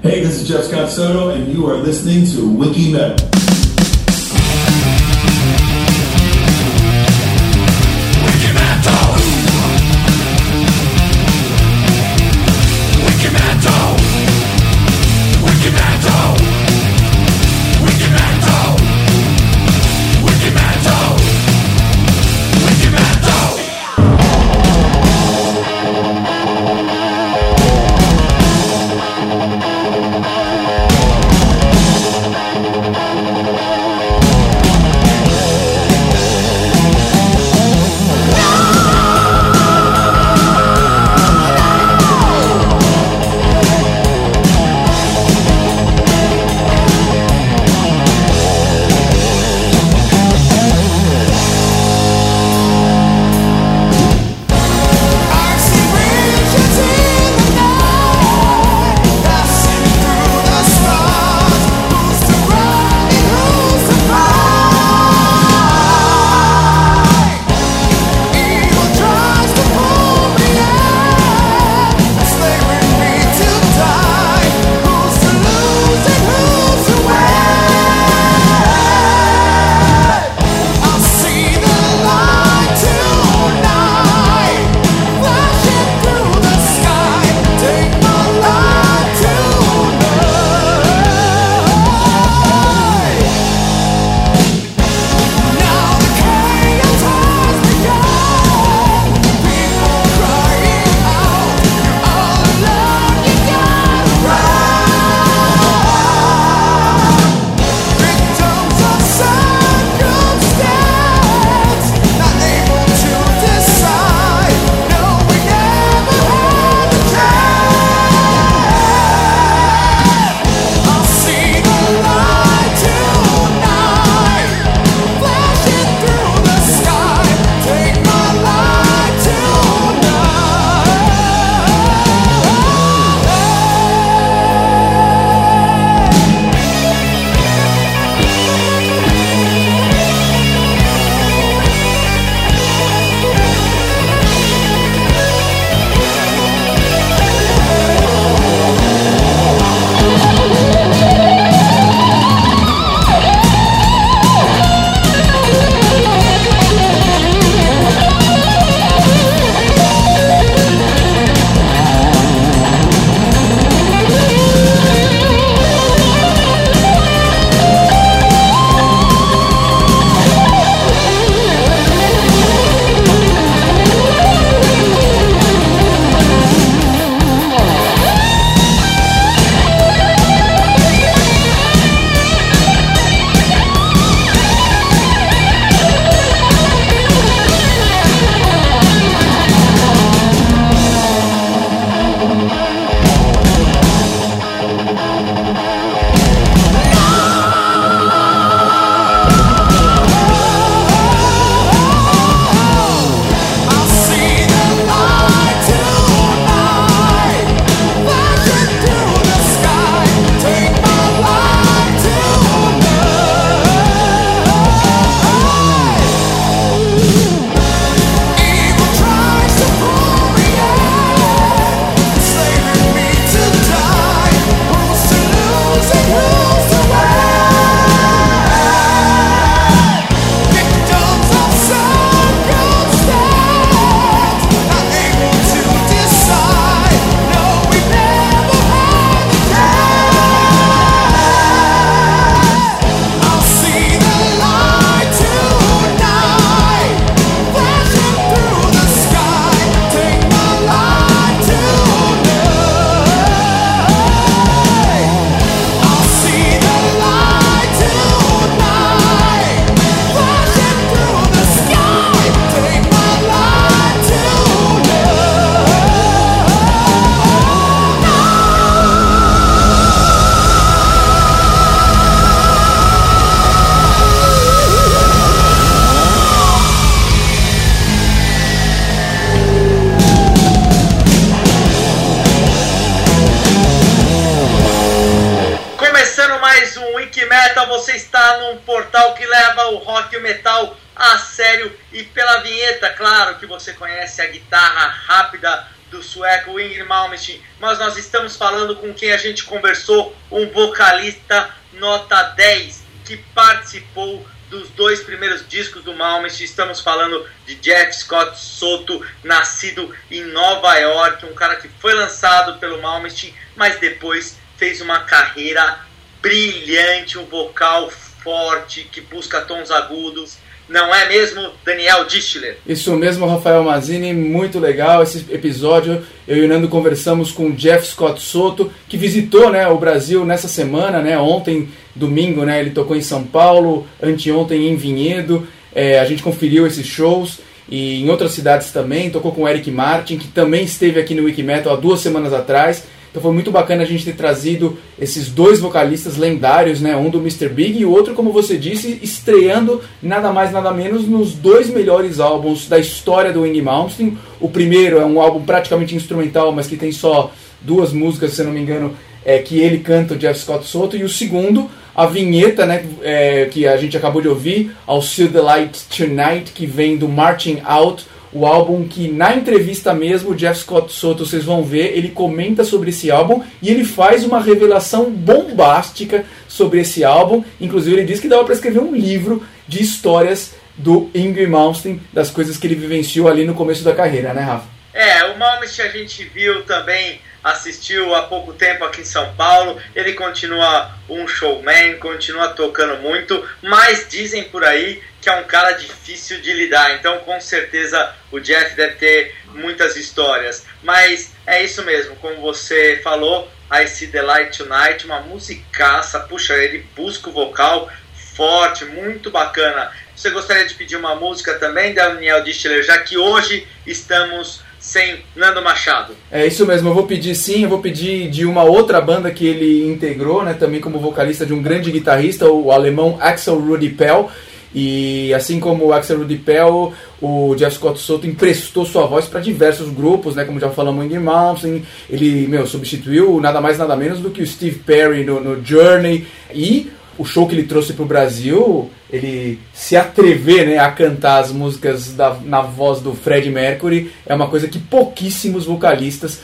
Hey, this is Jeff Scott Soto, and you are listening to Wiki Metal. Você conhece a guitarra rápida do sueco Ingrid Malmsteen, mas nós estamos falando com quem a gente conversou, um vocalista nota 10 que participou dos dois primeiros discos do Malmsteen. Estamos falando de Jeff Scott Soto, nascido em Nova York, um cara que foi lançado pelo Malmsteen, mas depois fez uma carreira brilhante, um vocal forte que busca tons agudos não é mesmo, Daniel Distler? Isso mesmo, Rafael Mazini, muito legal esse episódio. Eu e o Nando conversamos com o Jeff Scott Soto, que visitou né, o Brasil nessa semana, né, ontem, domingo, né, ele tocou em São Paulo, anteontem em Vinhedo. É, a gente conferiu esses shows e em outras cidades também. Tocou com o Eric Martin, que também esteve aqui no Wikimetal há duas semanas atrás. Então foi muito bacana a gente ter trazido esses dois vocalistas lendários, né? Um do Mr. Big e o outro, como você disse, estreando nada mais nada menos nos dois melhores álbuns da história do Wing Malmsteen. O primeiro é um álbum praticamente instrumental, mas que tem só duas músicas, se não me engano, é, que ele canta, o Jeff Scott Soto. E o segundo, a vinheta, né? É, que a gente acabou de ouvir, ao See the Light Tonight, que vem do Marching Out o álbum que na entrevista mesmo, o Jeff Scott Soto, vocês vão ver, ele comenta sobre esse álbum e ele faz uma revelação bombástica sobre esse álbum. Inclusive ele diz que dava para escrever um livro de histórias do Ingrid Malmsteen, das coisas que ele vivenciou ali no começo da carreira, né, Rafa? É, o Malmsteen a gente viu também assistiu há pouco tempo aqui em São Paulo. Ele continua um showman, continua tocando muito, mas dizem por aí que é um cara difícil de lidar. Então, com certeza, o Jeff deve ter muitas histórias. Mas é isso mesmo, como você falou, I See the Light Tonight, uma musicaça. Puxa, ele busca o vocal forte, muito bacana. Você gostaria de pedir uma música também, Daniel Distler, já que hoje estamos sem Nando Machado. É isso mesmo, eu vou pedir sim, eu vou pedir de uma outra banda que ele integrou, né, também como vocalista de um grande guitarrista, o alemão Axel Rudy Pell. E assim como o Axel Rudy Pell, o Jeff Scott Soto emprestou sua voz para diversos grupos, né, como já falamos em Mountain, ele meu, substituiu nada mais nada menos do que o Steve Perry no, no Journey e o show que ele trouxe para o Brasil, ele se atrever né, a cantar as músicas da, na voz do Fred Mercury é uma coisa que pouquíssimos vocalistas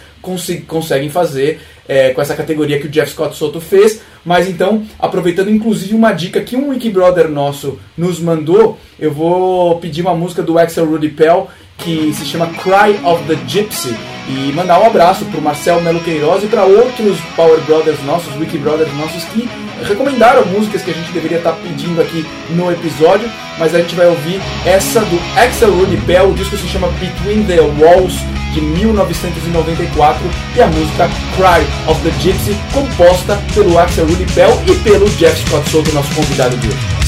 conseguem fazer é, com essa categoria que o Jeff Scott Soto fez. Mas então, aproveitando inclusive uma dica que um Wiki Brother nosso nos mandou, eu vou pedir uma música do Axel Rudy Pell que se chama Cry of the Gypsy e mandar um abraço para o Marcel Melo Queiroz e para outros Power Brothers nossos, Wiki Brothers nossos que recomendaram músicas que a gente deveria estar tá pedindo aqui no episódio, mas a gente vai ouvir essa do Axel Rudy Bell, o disco se chama Between the Walls de 1994 e a música Cry of the Gypsy, composta pelo Axel Rudy Bell e pelo Jeff Scott Soto, nosso convidado de hoje.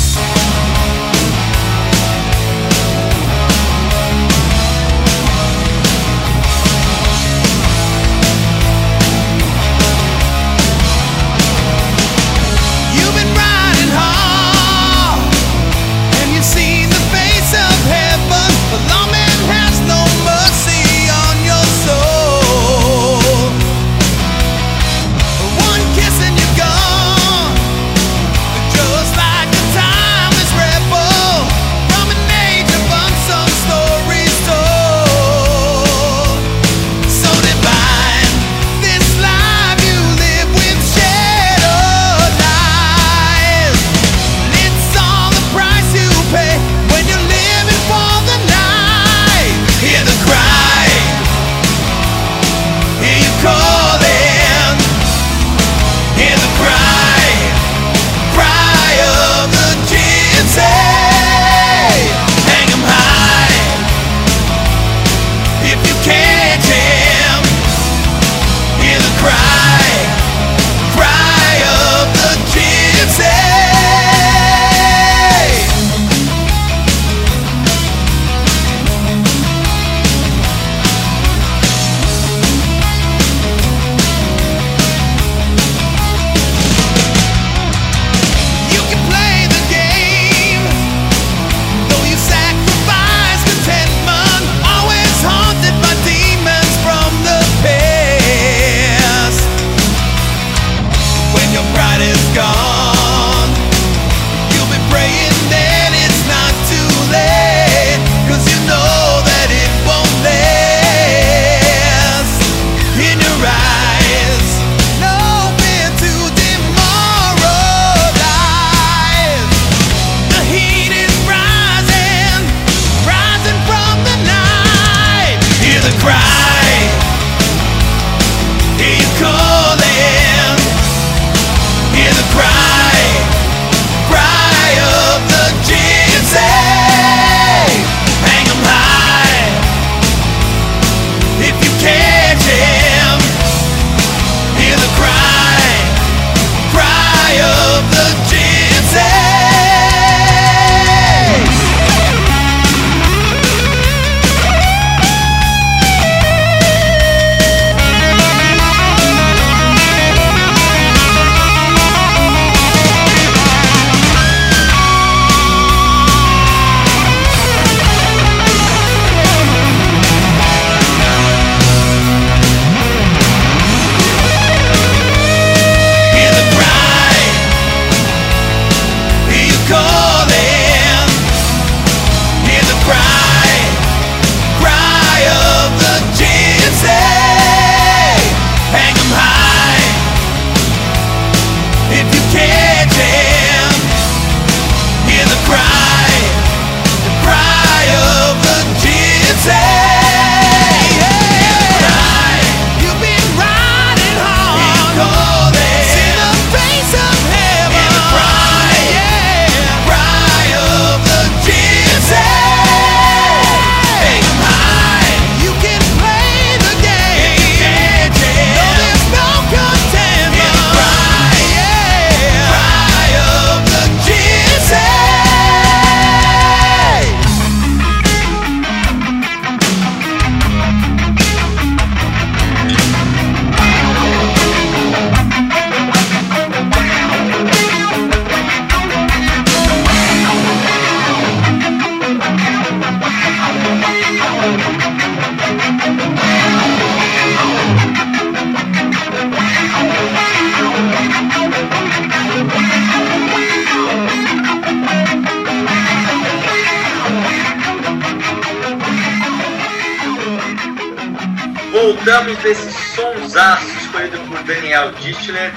Voltamos desse sonsaço escolhido por Daniel Dittler,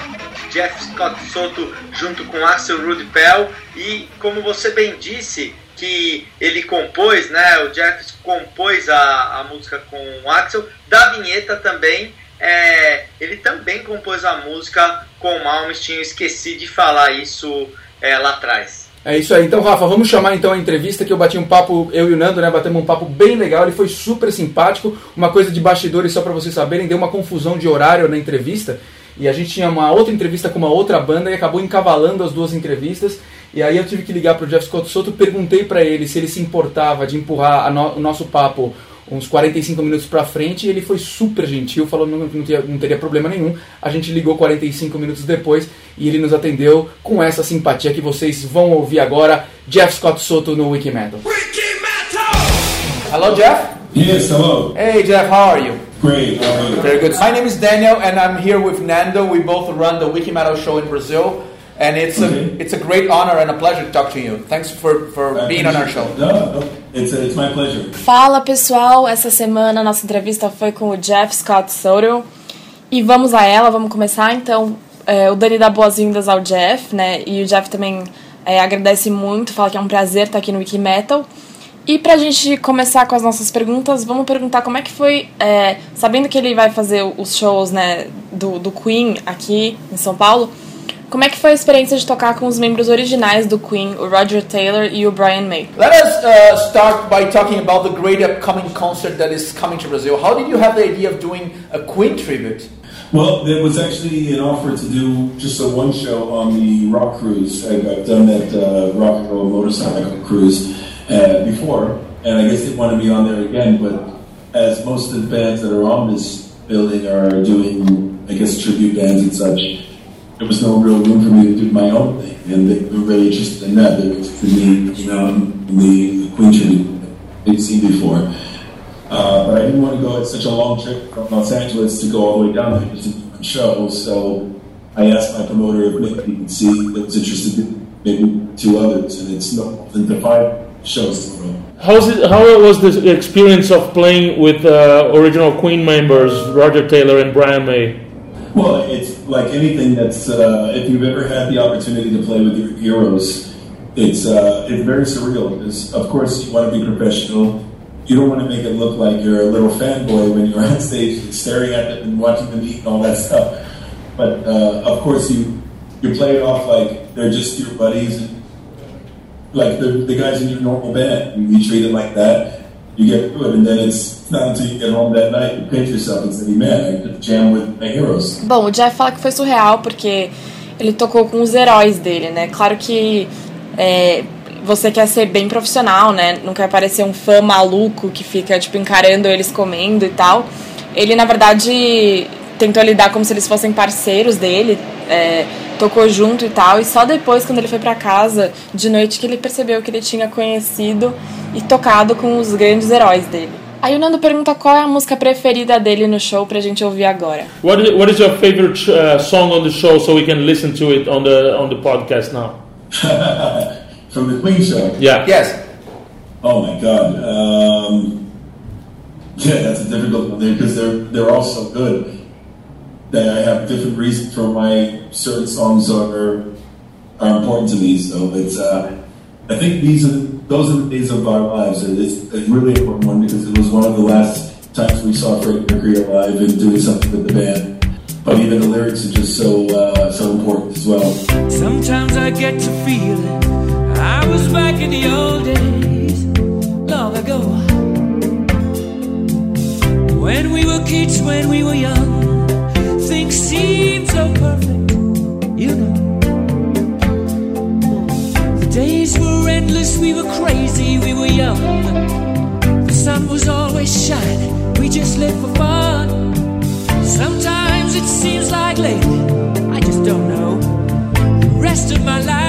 Jeff Scott Soto junto com Axel Rudy Pell e como você bem disse que ele compôs, né, o Jeff compôs a, a música com o Axel, da vinheta também é, ele também compôs a música com o Malmsteen, esqueci de falar isso é, lá atrás. É isso aí. Então, Rafa, vamos chamar então a entrevista que eu bati um papo, eu e o Nando, né? Batemos um papo bem legal. Ele foi super simpático. Uma coisa de bastidores, só para vocês saberem, deu uma confusão de horário na entrevista. E a gente tinha uma outra entrevista com uma outra banda e acabou encavalando as duas entrevistas. E aí eu tive que ligar pro Jeff Scott Soto, perguntei para ele se ele se importava de empurrar no, o nosso papo uns 45 minutos pra frente e ele foi super gentil, falou que não, não, não, teria problema nenhum. A gente ligou 45 minutos depois e ele nos atendeu com essa simpatia que vocês vão ouvir agora. Jeff Scott Soto no Wikimetal. Wikimetal! Hello, Jeff? Yes, hello. Hey, Jeff, how are you? Great, how are you? Very good. My name is Daniel and I'm here with Nando. We both run the Wikimetal show in Brazil. And it's okay. a it's a great honor and a pleasure to talk to you. Thanks for, for being on our show. No, it's, a, it's my pleasure. Fala pessoal, essa semana a nossa entrevista foi com o Jeff Scott Soto. E vamos a ela, vamos começar. Então, é, o Dani dá boas-vindas ao Jeff, né? E o Jeff também é, agradece muito, fala que é um prazer estar aqui no Wikimetal. E pra gente começar com as nossas perguntas, vamos perguntar como é que foi, é, sabendo que ele vai fazer os shows né, do, do Queen aqui em São Paulo, como é que foi a experiência de tocar com os membros originais do Queen, o Roger Taylor e o Brian May? Let us uh, start by talking about the great upcoming concert that is coming to Brazil. How did you have the idea of doing a Queen tribute? Well, there was actually an offer to do just a one show on the rock cruise. I've done that uh, rock and roll motorcycle cruise uh, before, and I guess they wanted me on there again. But as most of the bands that are on this building are doing, I guess, tribute bands and such, there was no real room for me to do my own thing, and they were really interested in that. They were interested in me, you know, in the Queen tribute they'd seen before. Uh, but I didn't want to go. It's such a long trip from Los Angeles to go all the way down there just to do a show. So I asked my promoter if maybe he could see that was interested in maybe two others, and it's not than the five shows in a row. How's it, how was the experience of playing with uh, original Queen members Roger Taylor and Brian May? Well, it's like anything that's uh, if you've ever had the opportunity to play with your heroes, it's uh, it's very surreal. Of course you want to be professional. You don't want to make it look like you're a little fanboy when you're on stage staring at them and watching them eat and all that stuff. But uh, of course you you play it off like they're just your buddies and like the, the guys in your normal band. You treat it like that you get through it, and then it's not until you get home that night you pinch yourself and say, man, I jam with my heroes. Bom, o Jeff fala que foi surreal porque ele tocou com os heróis dele, né? Claro que é, você quer ser bem profissional, né? Não quer parecer um fã maluco que fica, tipo, encarando eles comendo e tal. Ele, na verdade, tentou lidar como se eles fossem parceiros dele, é, tocou junto e tal, e só depois, quando ele foi para casa de noite, que ele percebeu que ele tinha conhecido e tocado com os grandes heróis dele. Aí o Nando pergunta qual é a música preferida dele no show pra gente ouvir agora. What is, what is your favorite uh, song on the show so we can listen to it on the on the podcast now? From the Queen show? Yeah. Yes. Oh my god. Um, yeah, that's a difficult one there because they're they're all so good that I have different reasons for why certain songs are are important to me. So it's uh, I think these are those are the days of our lives. It's a really important one because it was one of the last times we saw Freddie Mercury alive and doing something with the band. But even the lyrics are just so uh, so important as well. Sometimes I get to feeling I was back in the old days, long ago. When we were kids, when we were young, seemed so perfect, you know. The days were endless, we were crazy, we were young. The sun was always shining, we just lived for fun. Sometimes it seems like lately, I just don't know. The rest of my life's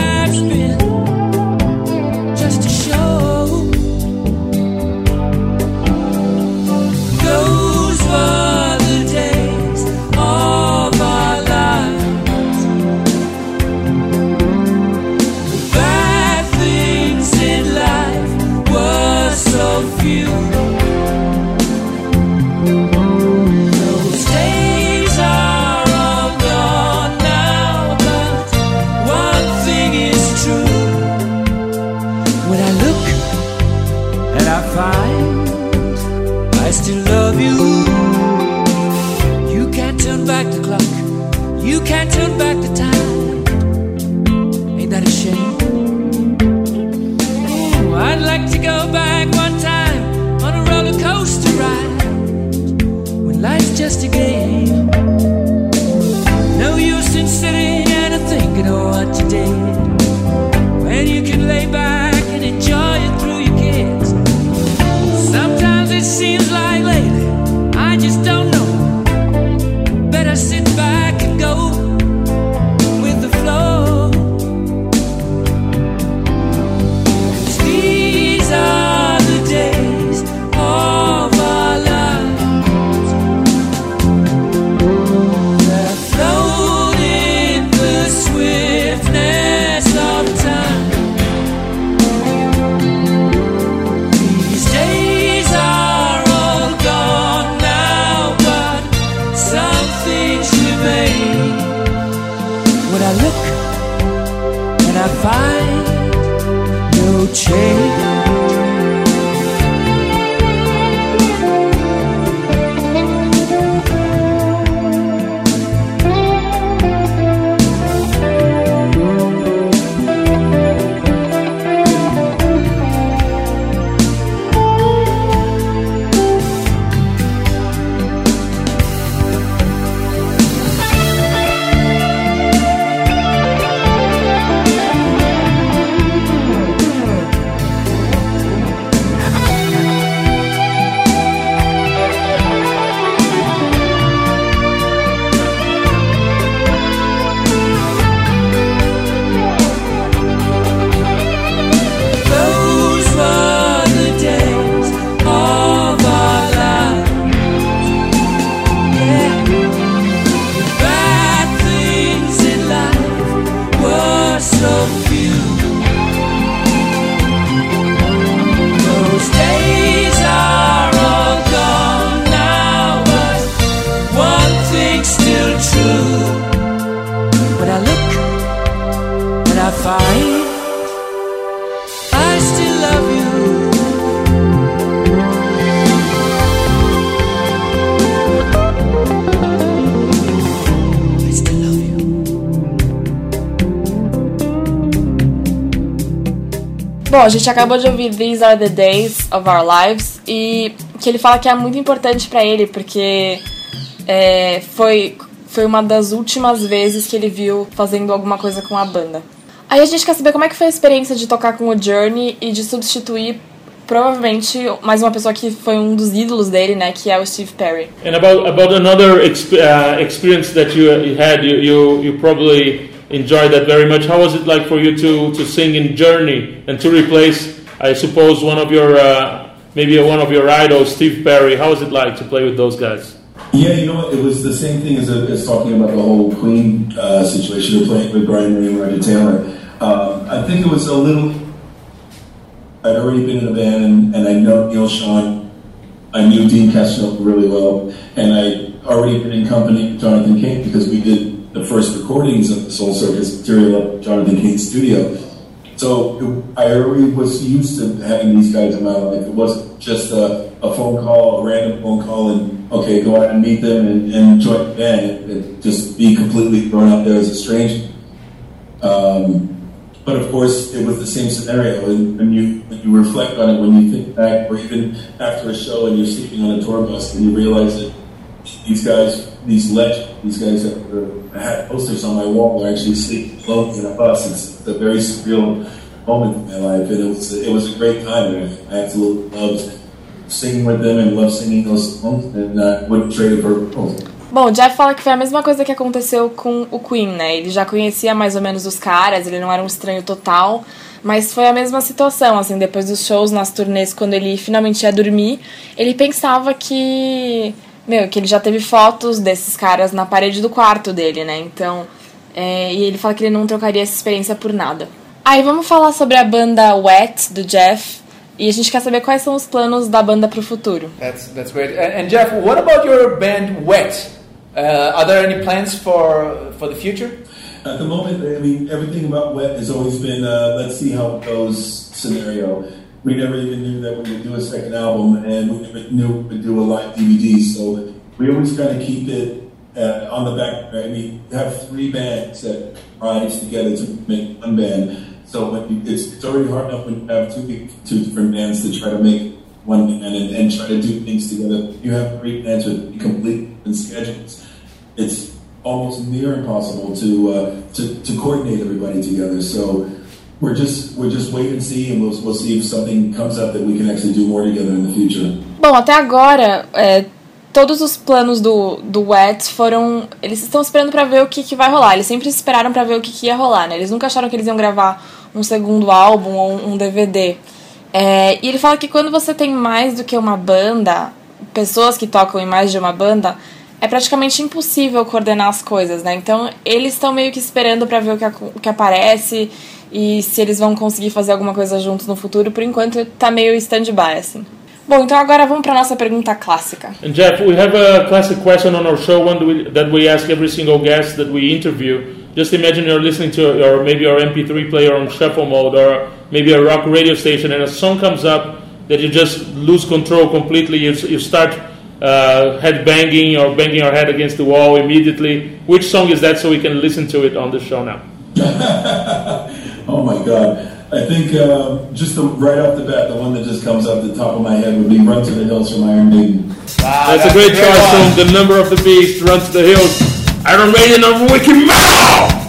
Bom, a gente acabou de ouvir These Are the Days of Our Lives e que ele fala que é muito importante pra ele porque é, foi, foi uma das últimas vezes que ele viu fazendo alguma coisa com a banda. Aí a gente quer saber como é que foi a experiência de tocar com o Journey e de substituir provavelmente mais uma pessoa que foi um dos ídolos dele, né, que é o Steve Perry. And about about another exp- uh, experience that you had, you, you you probably enjoyed that very much. How was it like for you to to sing in Journey and to replace, I suppose, one of your uh, maybe one of your idols, Steve Perry? How was it like to play with those guys? Yeah, you know? It was the same thing as, as talking about the whole Queen uh, situation of playing with Brian May and Roger Taylor. Um, I think it was a little. I'd already been in a band, and, and I know Neil Sean. I knew Dean Castle really well, and I already been in company with Jonathan King because we did the first recordings of the Soul Circus material at Jonathan King's studio. So I already was used to having these guys in my life. It wasn't just a, a phone call, a random phone call, and okay, go out and meet them and, and join the band. It just be completely thrown out there as a stranger. Um, but of course, it was the same scenario. And when you when you reflect on it, when you think back, or even after a show and you're sleeping on a tour bus and you realize that these guys, these legends, these guys that were, I had posters on my wall are actually sleeping alone in a bus. It's a very surreal moment in my life, and it was it was a great time. And I absolutely loved singing with them and loved singing those songs, and uh, wouldn't trade for worlds. Bom, o Jeff fala que foi a mesma coisa que aconteceu com o Queen, né? Ele já conhecia mais ou menos os caras, ele não era um estranho total, mas foi a mesma situação, assim, depois dos shows nas turnês, quando ele finalmente ia dormir, ele pensava que, meu, que ele já teve fotos desses caras na parede do quarto dele, né? Então, é, e ele fala que ele não trocaria essa experiência por nada. Aí vamos falar sobre a banda Wet do Jeff. E a gente quer saber quais são os planos da banda pro futuro. That's that's great. And, and Jeff, what about your band Wet? Uh, are there any plans for for the future? At the moment, I mean, everything about Wet has always been uh, let's see how it goes scenario. We never even knew that we would do a second album, and we never knew we would do a live DVD. So we always kind of keep it on the back. I mean, have three bands that rise together to make one band. So you, it's, it's already hard enough when you have two two different bands to try to make one band and, and try to do things together. You have three bands with complete different schedules. It's almost near impossible to uh, to, to coordinate everybody together. So we're just we're just wait and see, and we'll, we'll see if something comes up that we can actually do more together in the future. Bom, até agora, é, todos os planos do, do Wet foram. Eles estão esperando pra ver o que, que vai rolar. Eles sempre esperaram pra ver o que, que ia rolar, né? Eles nunca acharam que eles iam gravar um segundo álbum ou um DVD. É, e ele fala que quando você tem mais do que uma banda, pessoas que tocam em mais de uma banda, é praticamente impossível coordenar as coisas, né? Então eles estão meio que esperando pra ver o que, o que aparece e se eles vão conseguir fazer alguma coisa juntos no futuro. Por enquanto tá meio stand-by, assim. Bom, então agora vamos pra nossa pergunta clássica. And Jeff, we have a classic question on our show one that we, that we ask every single guest that we interview. just imagine you're listening to your maybe your MP3 player on shuffle mode or maybe a rock radio station, and a song comes up that you just lose control completely. You, you start uh, head banging or banging your head against the wall immediately. Which song is that so we can listen to it on the show now? oh my God. I think uh, just the, right off the bat, the one that just comes up the top of my head would be Run to the Hills from Iron Maiden. Wow, that's, that's, a great choice from The Number of the Beast, Run to the Hills. Iron Maiden of Wicked Metal!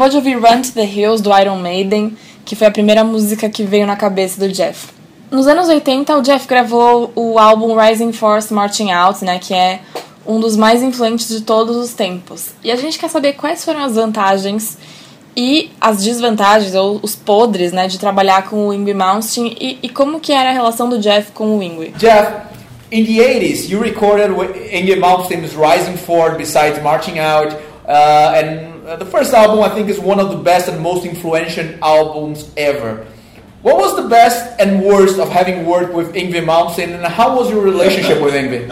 Acabou de ouvir Run to the Hills do Iron Maiden, que foi a primeira música que veio na cabeça do Jeff. Nos anos 80, o Jeff gravou o álbum Rising Force Marching Out, né, que é um dos mais influentes de todos os tempos. E a gente quer saber quais foram as vantagens e as desvantagens, ou os podres, né, de trabalhar com o Yngwie Malmsteen e, e como que era a relação do Jeff com o Yngwie. Jeff, in the 80s, you recorded Yngwie Malmsteen's Rising Force besides Marching Out, uh, and Uh, the first album, I think, is one of the best and most influential albums ever. What was the best and worst of having worked with Yngwie Malmsteen, and how was your relationship with Yngwie?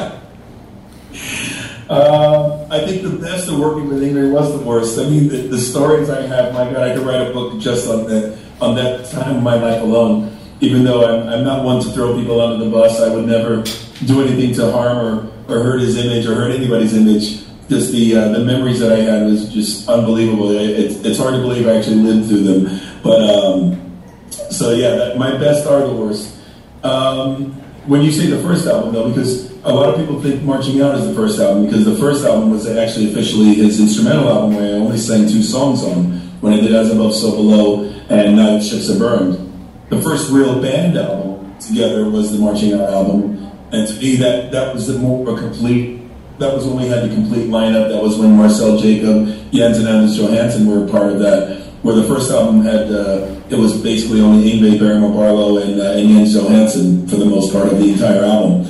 Uh, I think the best of working with Ingrid was the worst. I mean, the, the, stories I have, my God, I could write a book just on that on that time of my life alone. Even though I'm, I'm not one to throw people under the bus, I would never do anything to harm or, or hurt his image or hurt anybody's image. Just the uh, the memories that I had was just unbelievable. It, it's hard to believe I actually lived through them. But um, so yeah, that, my best are the worst. Um, when you say the first album, though, because a lot of people think Marching Out is the first album, because the first album was actually officially his instrumental album, where I only sang two songs on, when I did As Above, So Below, and Now Ships Are Burned. The first real band album together was the Marching Out album, and to me, that, that was the more a complete, that was when we had the complete lineup. That was when Marcel Jacob, Jens and Anders Johansson were part of that. Where the first album had, uh, it was basically only Ingve Barrymore Barlow and, uh, and Jens Johansson for the most part of the entire album.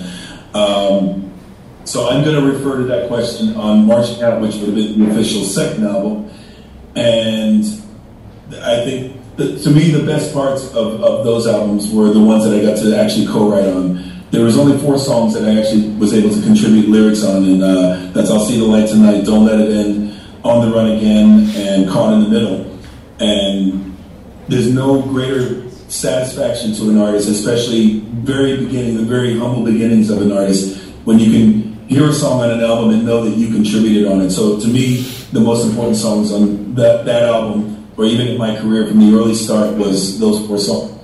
Um, so I'm going to refer to that question on Marching Out, which would have been the official second album. And I think, that, to me, the best parts of, of those albums were the ones that I got to actually co-write on. There was only four songs that I actually was able to contribute lyrics on, and uh, that's "I'll See the Light Tonight," "Don't Let It End," "On the Run Again," and "Caught in the Middle." And there's no greater satisfaction to an artist, especially very beginning, the very humble beginnings of an artist, when you can hear a song on an album and know that you contributed on it. So to me, the most important songs on that, that album, or even in my career from the early start, was those four songs.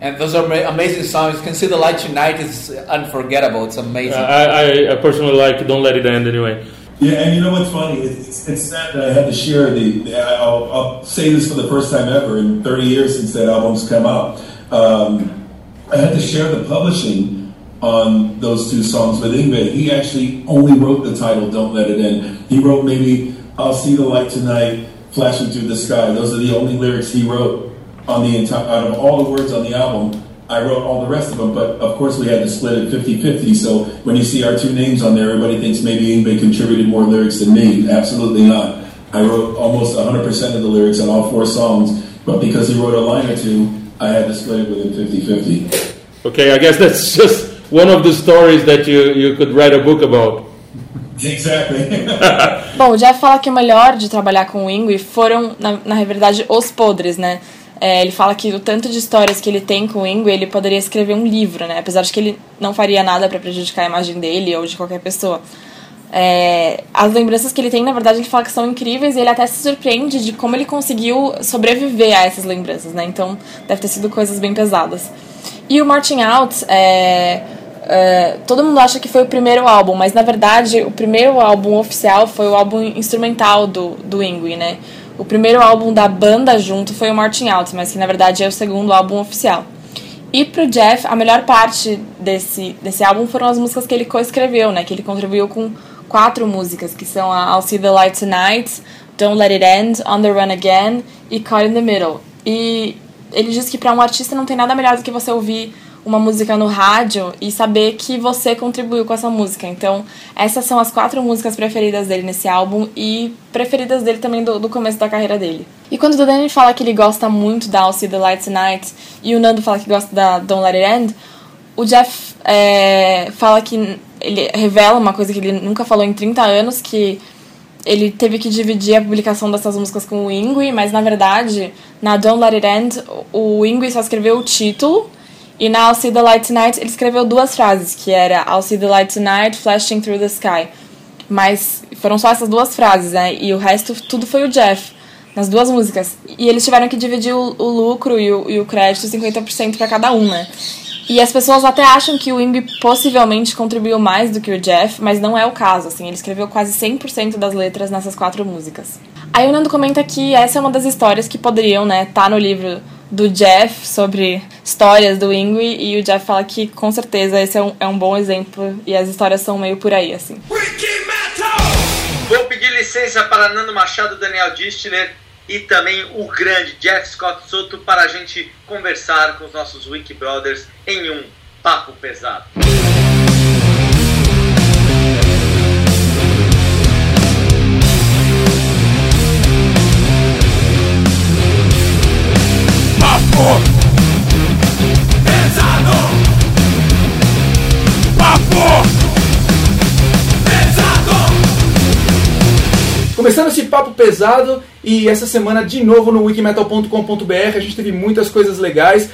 And those are amazing songs. You can see the light tonight is unforgettable. It's amazing. I, I personally like "Don't Let It End" anyway. Yeah, and you know what's funny? It's, it's sad that I had to share the. I'll, I'll, say this for the first time ever in 30 years since that album's come out. Um, I had to share the publishing on those two songs with Ingve. He actually only wrote the title "Don't Let It End." He wrote maybe "I'll See the Light Tonight," "Flashing Through the Sky." Those are the only lyrics he wrote on the entire out of all the words on the album. I wrote all the rest of them, but of course we had to split it 50-50. So when you see our two names on there, everybody thinks maybe Ingve contributed more lyrics than me. Absolutely not. I wrote almost 100% of the lyrics on all four songs, but because he wrote a line or two, I had to split it with him 50-50. Okay, I guess that's just one of the stories that you, you could write a book about. Exactly. Bom, o Jeff fala que o melhor de trabalhar com o Ingwe foram, na, na verdade, os podres, né? É, ele fala que o tanto de histórias que ele tem com o Ingo, ele poderia escrever um livro, né? Apesar de que ele não faria nada para prejudicar a imagem dele ou de qualquer pessoa. É, as lembranças que ele tem, na verdade, ele fala que são incríveis e ele até se surpreende de como ele conseguiu sobreviver a essas lembranças, né? Então, deve ter sido coisas bem pesadas. E o Marching Out, é, é, todo mundo acha que foi o primeiro álbum, mas na verdade o primeiro álbum oficial foi o álbum instrumental do, do Ingui, né? O primeiro álbum da banda junto foi o Marching Out, mas que na verdade é o segundo álbum oficial. E pro Jeff, a melhor parte desse, desse álbum foram as músicas que ele coescreveu, né? Que ele contribuiu com quatro músicas, que são a I'll See the Light Tonight, Don't Let It End, On the Run Again e Caught in the Middle. E ele diz que para um artista não tem nada melhor do que você ouvir uma música no rádio e saber que você contribuiu com essa música. Então, essas são as quatro músicas preferidas dele nesse álbum e preferidas dele também do, do começo da carreira dele. E quando o Danny fala que ele gosta muito da I'll See the Light Tonight e o Nando fala que gosta da Don't Let It End, o Jeff é, fala que ele revela uma coisa que ele nunca falou em 30 anos, que ele teve que dividir a publicação dessas músicas com o Ingui, mas na verdade, na Don't Let It End, o Ingui só escreveu o título e na I'll See the Light Tonight ele escreveu duas frases, que era I'll See the Light Tonight, Flashing Through the Sky. Mas foram só essas duas frases, né? E o resto tudo foi o Jeff, nas duas músicas. E eles tiveram que dividir o, o lucro e o, e o crédito 50% para cada um, né? E as pessoas até acham que o Ingrid possivelmente contribuiu mais do que o Jeff, mas não é o caso, assim, ele escreveu quase 100% das letras nessas quatro músicas. Aí o Nando comenta que essa é uma das histórias que poderiam, né, tá no livro do Jeff sobre histórias do Ingui e o Jeff fala que com certeza esse é um, é um bom exemplo e as histórias são meio por aí, assim. Vou pedir licença para Nando Machado, Daniel Distler e também o grande Jeff Scott Soto para a gente conversar com os nossos Wiki Brothers em um papo pesado. Começando esse papo pesado e essa semana de novo no wikimetal.com.br a gente teve muitas coisas legais.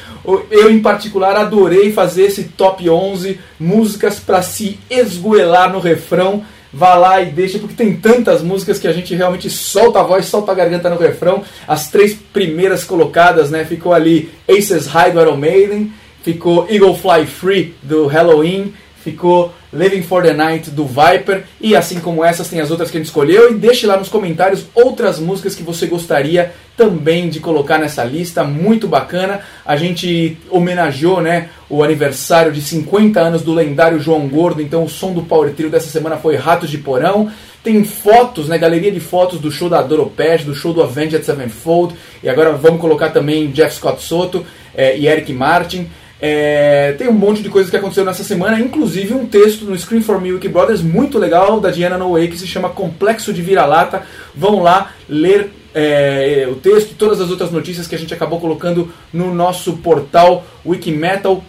Eu em particular adorei fazer esse top 11 músicas para se esgoelar no refrão. Vá lá e deixa, porque tem tantas músicas que a gente realmente solta a voz, solta a garganta no refrão. As três primeiras colocadas, né? Ficou ali Aces High do Iron Maiden, ficou Eagle Fly Free do Halloween, ficou Living for the Night do Viper e assim como essas tem as outras que a gente escolheu e deixe lá nos comentários outras músicas que você gostaria também de colocar nessa lista, muito bacana. A gente homenageou, né, o aniversário de 50 anos do lendário João Gordo, então o som do Power Trio dessa semana foi Ratos de Porão. Tem fotos, né, galeria de fotos do show da Doroped, do show do Avenged Sevenfold, e agora vamos colocar também Jeff Scott Soto é, e Eric Martin. É, tem um monte de coisas que aconteceu nessa semana, inclusive um texto no Screen for Me Wiki Brothers muito legal da Diana Noé que se chama Complexo de Vira-Lata. Vão lá ler é, o texto e todas as outras notícias que a gente acabou colocando no nosso portal wikimetal.com.br.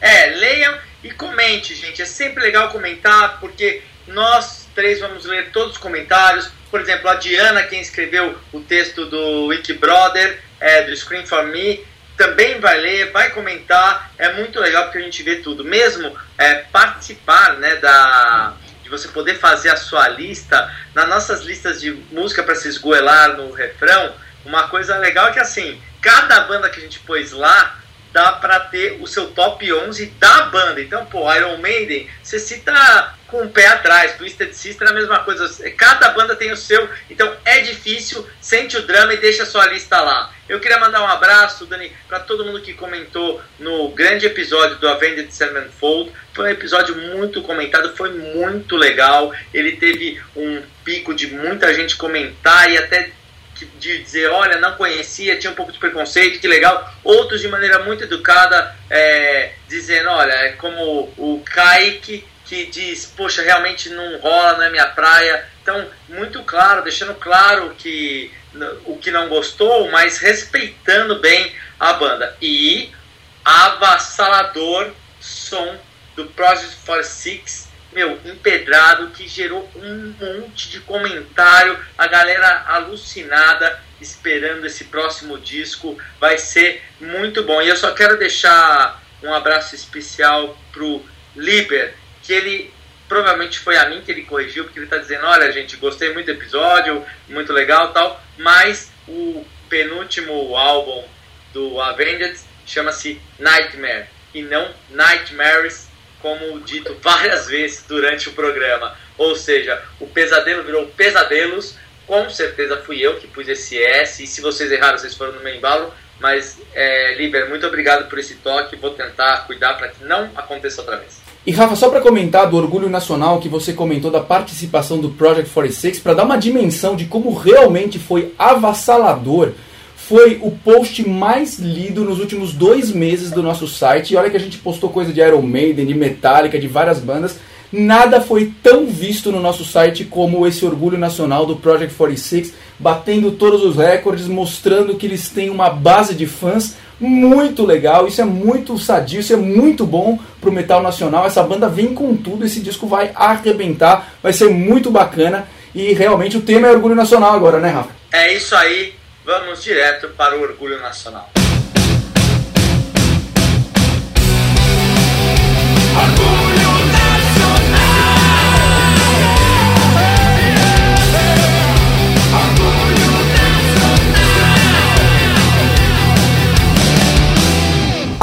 É, leiam e comente, gente. É sempre legal comentar porque nós três vamos ler todos os comentários. Por exemplo, a Diana, quem escreveu o texto do Wikibrother, é, do Screen for Me, também vai ler, vai comentar. É muito legal porque a gente vê tudo. Mesmo é, participar né, da, de você poder fazer a sua lista, nas nossas listas de música para se esgoelar no refrão, uma coisa legal é que assim, cada banda que a gente pôs lá dá para ter o seu top 11 da banda. Então, pô, Iron Maiden, você cita com o pé atrás. Twisted Sister é a mesma coisa. Cada banda tem o seu, então é difícil. Sente o drama e deixa a sua lista lá. Eu queria mandar um abraço, Dani, para todo mundo que comentou no grande episódio do Avenged Sevenfold. Foi um episódio muito comentado, foi muito legal. Ele teve um pico de muita gente comentar e até de dizer, olha, não conhecia, tinha um pouco de preconceito, que legal. Outros de maneira muito educada, é, dizendo, olha, é como o Kaique que diz, poxa, realmente não rola, não é minha praia. Então, muito claro, deixando claro que o que não gostou, mas respeitando bem a banda. E avassalador som do Project 46, meu, empedrado, que gerou um monte de comentário, a galera alucinada, esperando esse próximo disco. Vai ser muito bom. E eu só quero deixar um abraço especial pro Liber, que ele provavelmente foi a mim que ele corrigiu, porque ele está dizendo, olha gente, gostei muito do episódio, muito legal tal, mas o penúltimo álbum do Avenged chama-se Nightmare, e não Nightmares, como dito várias vezes durante o programa. Ou seja, o pesadelo virou pesadelos, com certeza fui eu que pus esse S, e se vocês erraram, vocês foram no meu embalo, mas é, Liber, muito obrigado por esse toque, vou tentar cuidar para que não aconteça outra vez. E Rafa, só para comentar do orgulho nacional que você comentou da participação do Project 46, para dar uma dimensão de como realmente foi avassalador, foi o post mais lido nos últimos dois meses do nosso site. E olha que a gente postou coisa de Iron Maiden, de Metallica, de várias bandas. Nada foi tão visto no nosso site como esse orgulho nacional do Project 46, batendo todos os recordes, mostrando que eles têm uma base de fãs muito legal, isso é muito sadio, isso é muito bom pro metal nacional. Essa banda vem com tudo, esse disco vai arrebentar, vai ser muito bacana e realmente o tema é orgulho nacional agora, né, Rafa? É isso aí, vamos direto para o orgulho nacional.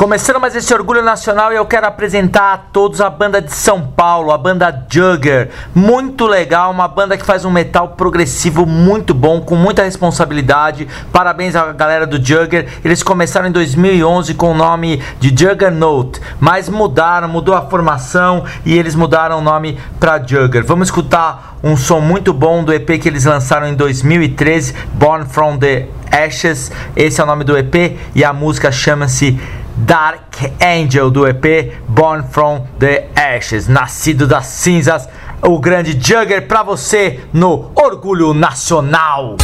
Começando mais esse Orgulho Nacional e eu quero apresentar a todos a banda de São Paulo, a banda Jugger. Muito legal, uma banda que faz um metal progressivo muito bom, com muita responsabilidade. Parabéns à galera do Jugger. Eles começaram em 2011 com o nome de Juggernaut, mas mudaram, mudou a formação e eles mudaram o nome para Jugger. Vamos escutar um som muito bom do EP que eles lançaram em 2013, Born from the Ashes. Esse é o nome do EP e a música chama-se Dark Angel do EP Born from the Ashes, nascido das cinzas, o grande Jugger para você no Orgulho Nacional.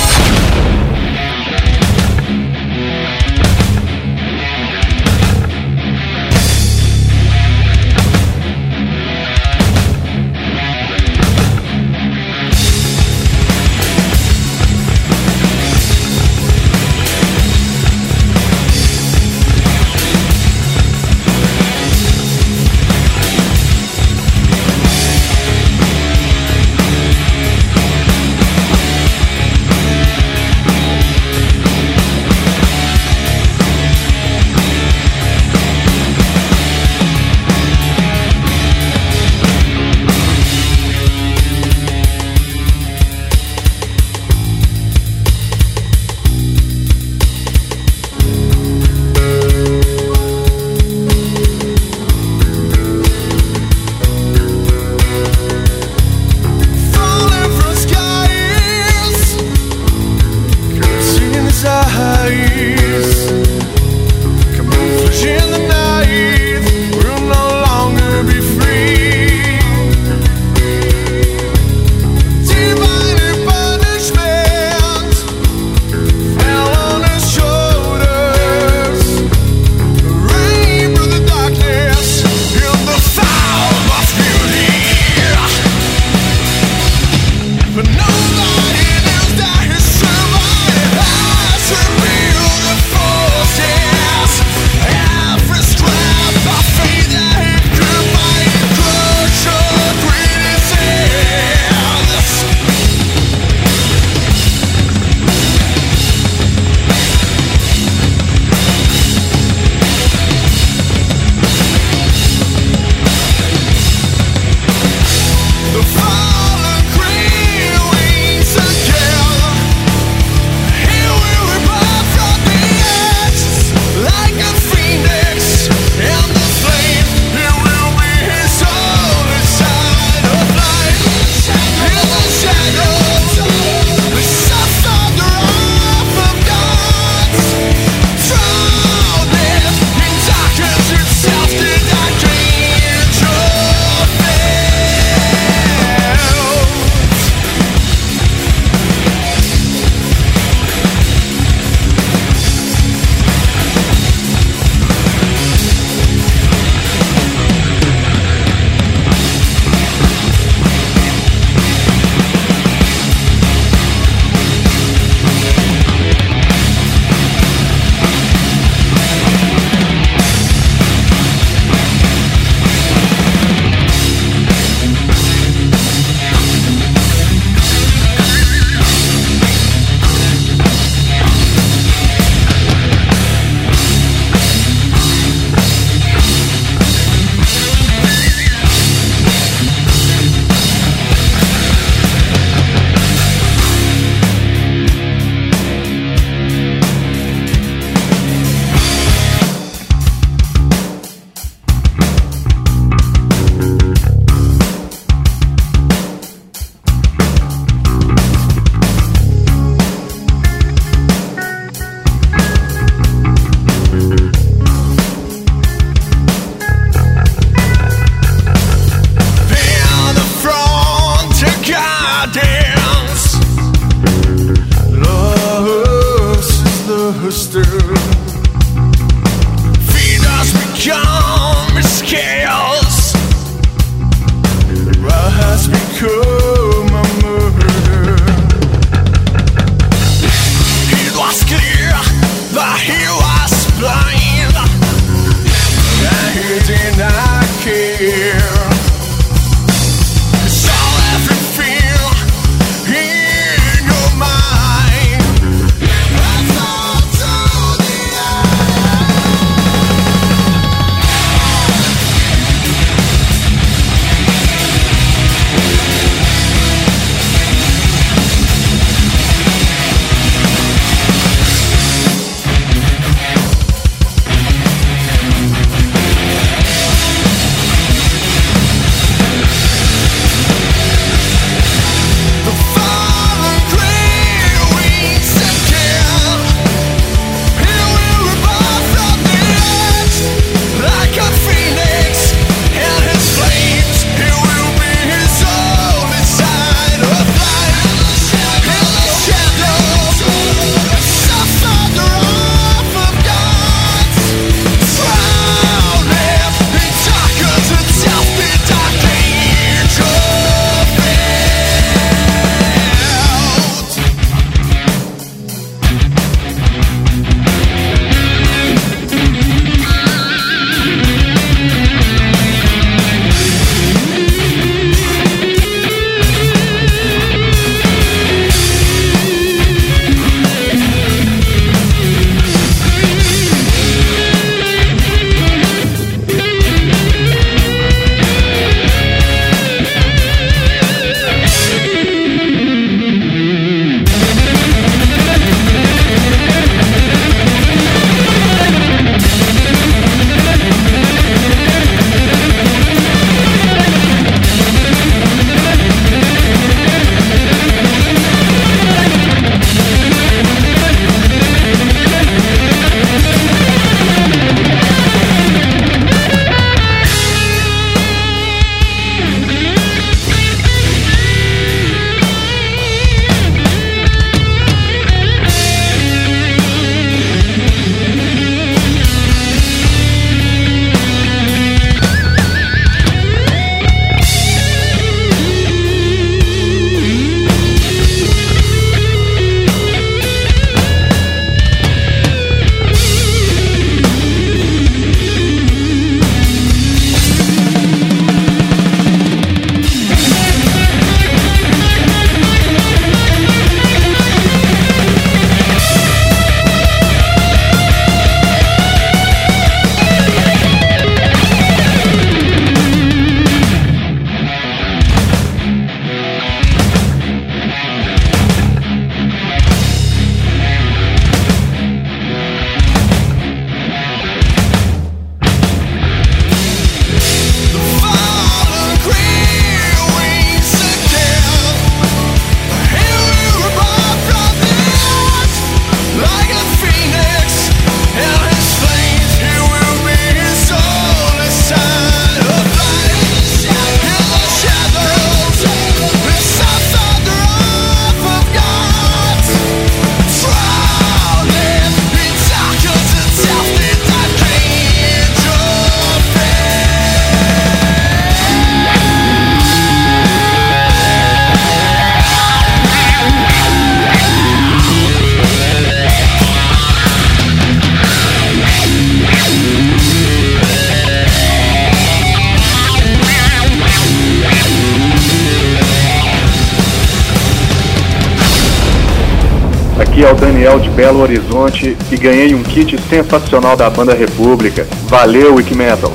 Aqui é o Daniel de Belo Horizonte e ganhei um kit sensacional da banda República. Valeu, Wikimetal!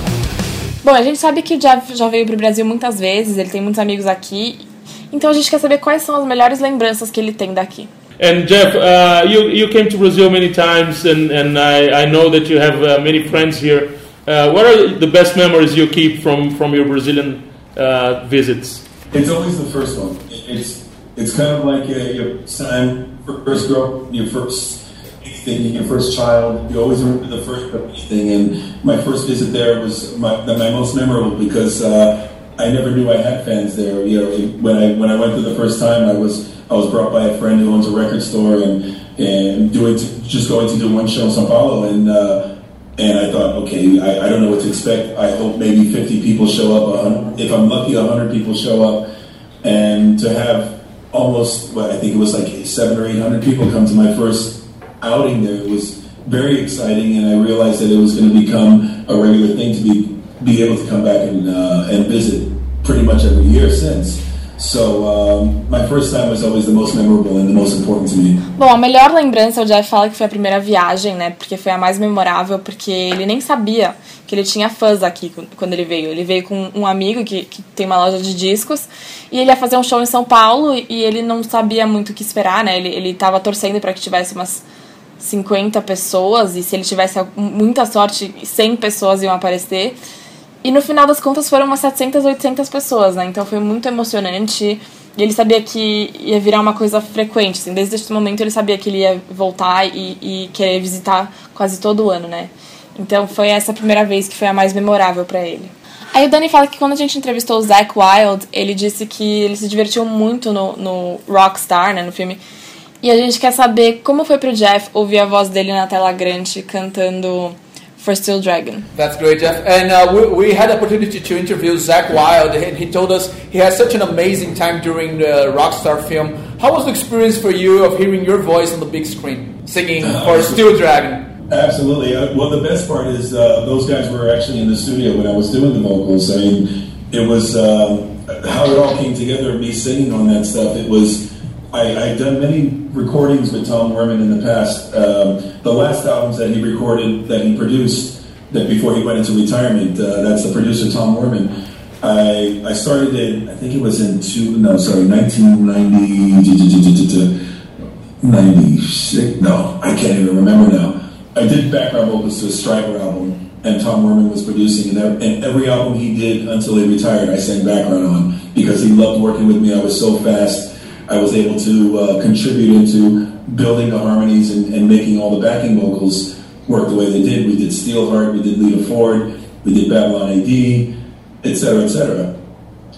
Bom, a gente sabe que o Jeff já veio pro Brasil muitas vezes, ele tem muitos amigos aqui. Então a gente quer saber quais são as melhores lembranças que ele tem daqui. And Jeff, uh, you you came to Brazil many times, and and I, I know that you have uh, many friends here. Uh, what are the best memories you keep from from your Brazilian uh, visits? It's always the first one. It's it's kind of like your time, first girl, your first anything, your first child. You always remember the first of anything. And my first visit there was my, my most memorable because uh, I never knew I had fans there. You know, when I when I went there the first time, I was I was brought by a friend who owns a record store, and and doing just going to do one show in Sao Paulo, and uh, and I thought, okay, I, I don't know what to expect. I hope maybe 50 people show up. if I'm lucky, 100 people show up, and to have almost, what I think it was like seven or 800 people come to my first outing there It was very exciting, and I realized that it was going to become a regular thing to be be able to come back and uh, and visit pretty much every year since. So um, my first time was always the most memorable and the most important to me. Bom, a melhor lembrança o Jeff fala que foi a primeira viagem, né? Porque foi a mais memorável, porque ele nem sabia que ele tinha fãs aqui quando ele veio. Ele veio com um amigo que, que tem uma loja de discos e ele ia fazer um show em São Paulo e ele não sabia muito o que esperar, né? Ele, ele tava torcendo para que tivesse umas 50 pessoas e se ele tivesse muita sorte, 100 pessoas iam aparecer. E no final das contas foram umas 700, 800 pessoas, né? Então foi muito emocionante. E ele sabia que ia virar uma coisa frequente, assim. Desde esse momento ele sabia que ele ia voltar e, e querer visitar quase todo ano, né? Então foi essa primeira vez que foi a mais memorável para ele. Aí o Dani fala que quando a gente entrevistou o Zack Wild, ele disse que ele se divertiu muito no, no Rockstar, né, no filme. E a gente quer saber como foi pro Jeff ouvir a voz dele na tela grande cantando for Steel Dragon. That's great, Jeff. And uh, we, we had the opportunity to interview Zach Wild, and he told us he had such an amazing time during the Rockstar film. How was the experience for you of hearing your voice on the big screen singing uh, for Steel Dragon? Absolutely. Uh, well, the best part is uh, those guys were actually in the studio when I was doing the vocals. I mean, it was uh, how it all came together. Me singing on that stuff. It was I, had done many recordings with Tom Werman in the past. Um, the last albums that he recorded, that he produced, that before he went into retirement, uh, that's the producer Tom Werman. I, I started in, I think it was in two, no, sorry, 1990, 96, no, I can't even remember now. I did background vocals to a Striper album, and Tom Werman was producing, and every album he did until he retired, I sang background on because he loved working with me. I was so fast I was able to uh, contribute into building the harmonies and, and, making all the backing vocals work the way they did. We did Steelheart, we did Lita Ford, we did Babylon AD, etc., etc.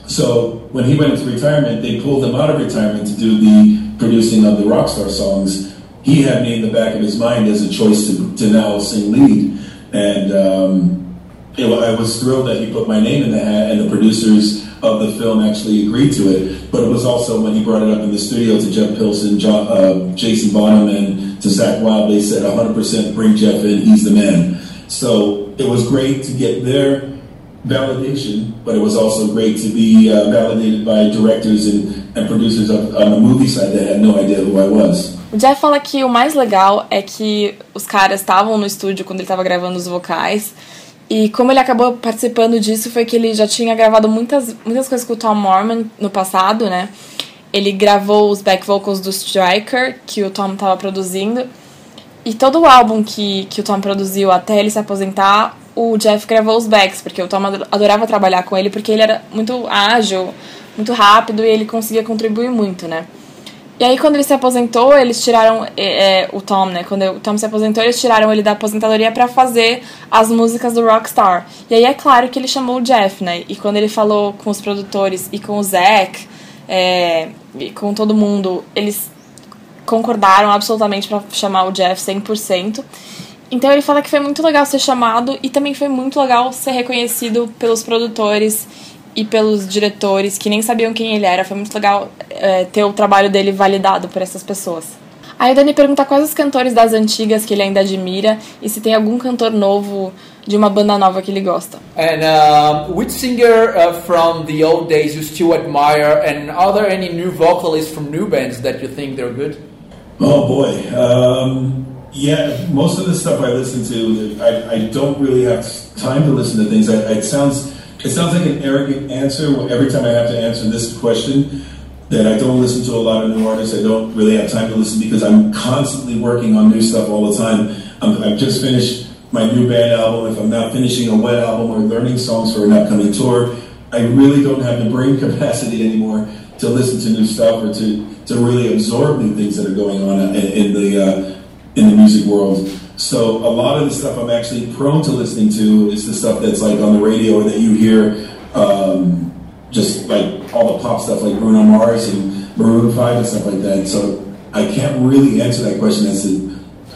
So when he went into retirement, they pulled him out of retirement to do the producing of the Rockstar songs. He had me in the back of his mind as a choice to, to now sing lead, and um, it, I was thrilled that he put my name in the hat, and the producers of the film actually agreed to it. But it was also when he brought it up in the studio to Jeff Pilson, uh, Jason Bonham, and to Zach Wild, they said 100% bring Jeff in, he's the man. So it was great to get their validation, but it was also great to be uh, validated by directors and, and producers of, on the movie side that had no idea who I was. Jeff fala que o mais legal é que os caras estavam no estúdio quando ele estava gravando os vocais E como ele acabou participando disso foi que ele já tinha gravado muitas, muitas coisas com o Tom Mormon no passado, né? Ele gravou os back vocals do Striker, que o Tom estava produzindo. E todo o álbum que, que o Tom produziu até ele se aposentar, o Jeff gravou os backs, porque o Tom adorava trabalhar com ele, porque ele era muito ágil, muito rápido e ele conseguia contribuir muito, né? E aí, quando ele se aposentou, eles tiraram é, é, o Tom, né? Quando o Tom se aposentou, eles tiraram ele da aposentadoria para fazer as músicas do Rockstar. E aí é claro que ele chamou o Jeff, né? E quando ele falou com os produtores e com o Zack, é, e com todo mundo, eles concordaram absolutamente para chamar o Jeff 100%. Então ele fala que foi muito legal ser chamado e também foi muito legal ser reconhecido pelos produtores e pelos diretores que nem sabiam quem ele era. Foi muito legal é, ter o trabalho dele validado por essas pessoas. Aí o Dani pergunta quais os cantores das antigas que ele ainda admira e se tem algum cantor novo de uma banda nova que ele gosta. And uh, which singer uh, from the old days you still admire and are there any new vocalists from new bands that you think they're good? Oh boy. Um, yeah, most of the stuff I listen to, I, I don't really have time to listen to things. I, it sounds it sounds like an arrogant answer every time I have to answer this question that I don't listen to a lot of new artists. I don't really have time to listen because I'm constantly working on new stuff all the time. i have just finished my new band album. If I'm not finishing a wet album or learning songs for an upcoming tour, I really don't have the brain capacity anymore to listen to new stuff or to, to really absorb new things that are going on in, in the uh, in the music world. So a lot of the stuff I'm actually prone to listening to is the stuff that's like on the radio or that you hear, um, just like all the pop stuff like Bruno Mars and Maroon Five and stuff like that. So I, can't really answer that question as to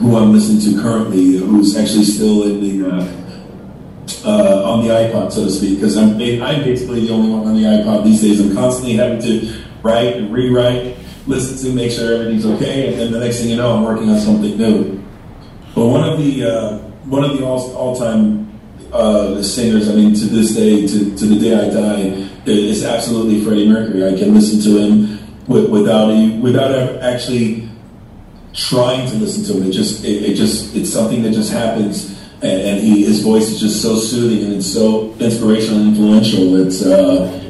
who I'm listening to currently, who's actually still in the uh, uh, on the iPod, so to speak, because I'm I'm basically the only one on the iPod these days. I'm constantly having to write and rewrite, listen to, make sure everything's okay, and then the next thing you know, I'm working on something new. But one of the uh, one of the all all time uh, singers, I mean, to this day, to, to the day I die, is absolutely Freddie Mercury. I can listen to him with, without e- without actually trying to listen to him. It just it, it just it's something that just happens, and, and he his voice is just so soothing and it's so inspirational and influential. It's uh,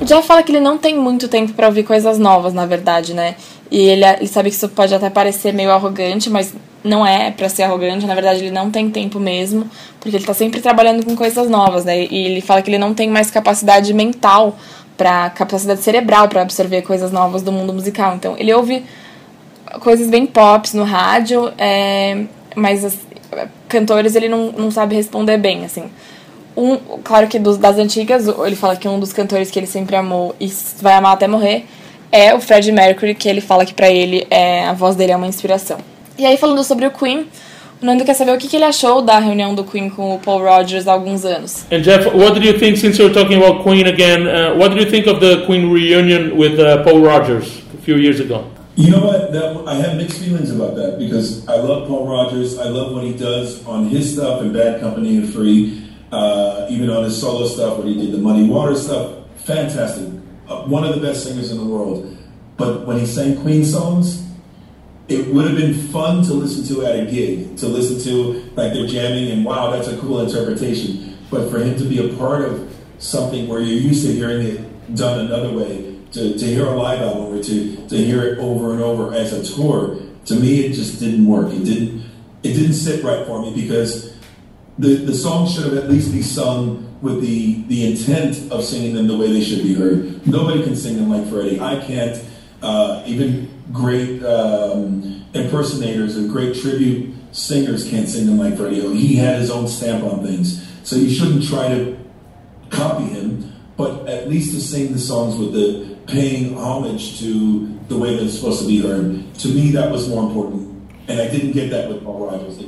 O Jeff fala que ele não tem muito tempo pra ouvir coisas novas, na verdade, né? E ele, ele sabe que isso pode até parecer meio arrogante, mas não é pra ser arrogante. Na verdade, ele não tem tempo mesmo, porque ele tá sempre trabalhando com coisas novas, né? E ele fala que ele não tem mais capacidade mental para capacidade cerebral para absorver coisas novas do mundo musical. Então, ele ouve coisas bem pops no rádio, é, mas as, cantores ele não, não sabe responder bem, assim. Um, claro que dos, das antigas, ele fala que um dos cantores que ele sempre amou e vai amar até morrer é o Freddie Mercury, que ele fala que pra ele é, a voz dele é uma inspiração. E aí, falando sobre o Queen, o Nando quer saber o que, que ele achou da reunião do Queen com o Paul Rogers há alguns anos. And Jeff, what did you think, since you're talking about Queen again, uh, what did you think of the Queen reunion with uh, Paul Rogers a few years ago? You know what? That I have mixed feelings about that because I love Paul Rogers. I love what he does on his stuff and Bad Company and Free. Uh, even on his solo stuff, when he did the Muddy Water stuff, fantastic. Uh, one of the best singers in the world. But when he sang Queen songs, it would have been fun to listen to at a gig, to listen to like they're jamming and wow, that's a cool interpretation. But for him to be a part of something where you're used to hearing it done another way, to, to hear a live album or to, to hear it over and over as a tour, to me it just didn't work. It didn't it didn't sit right for me because the, the songs should have at least be sung with the, the intent of singing them the way they should be heard. Nobody can sing them like Freddie. I can't. Uh, even great um, impersonators and great tribute singers can't sing them like Freddie. He had his own stamp on things. So you shouldn't try to copy him, but at least to sing the songs with the paying homage to the way they're supposed to be heard. To me, that was more important. And I didn't get that with Paul Rogers.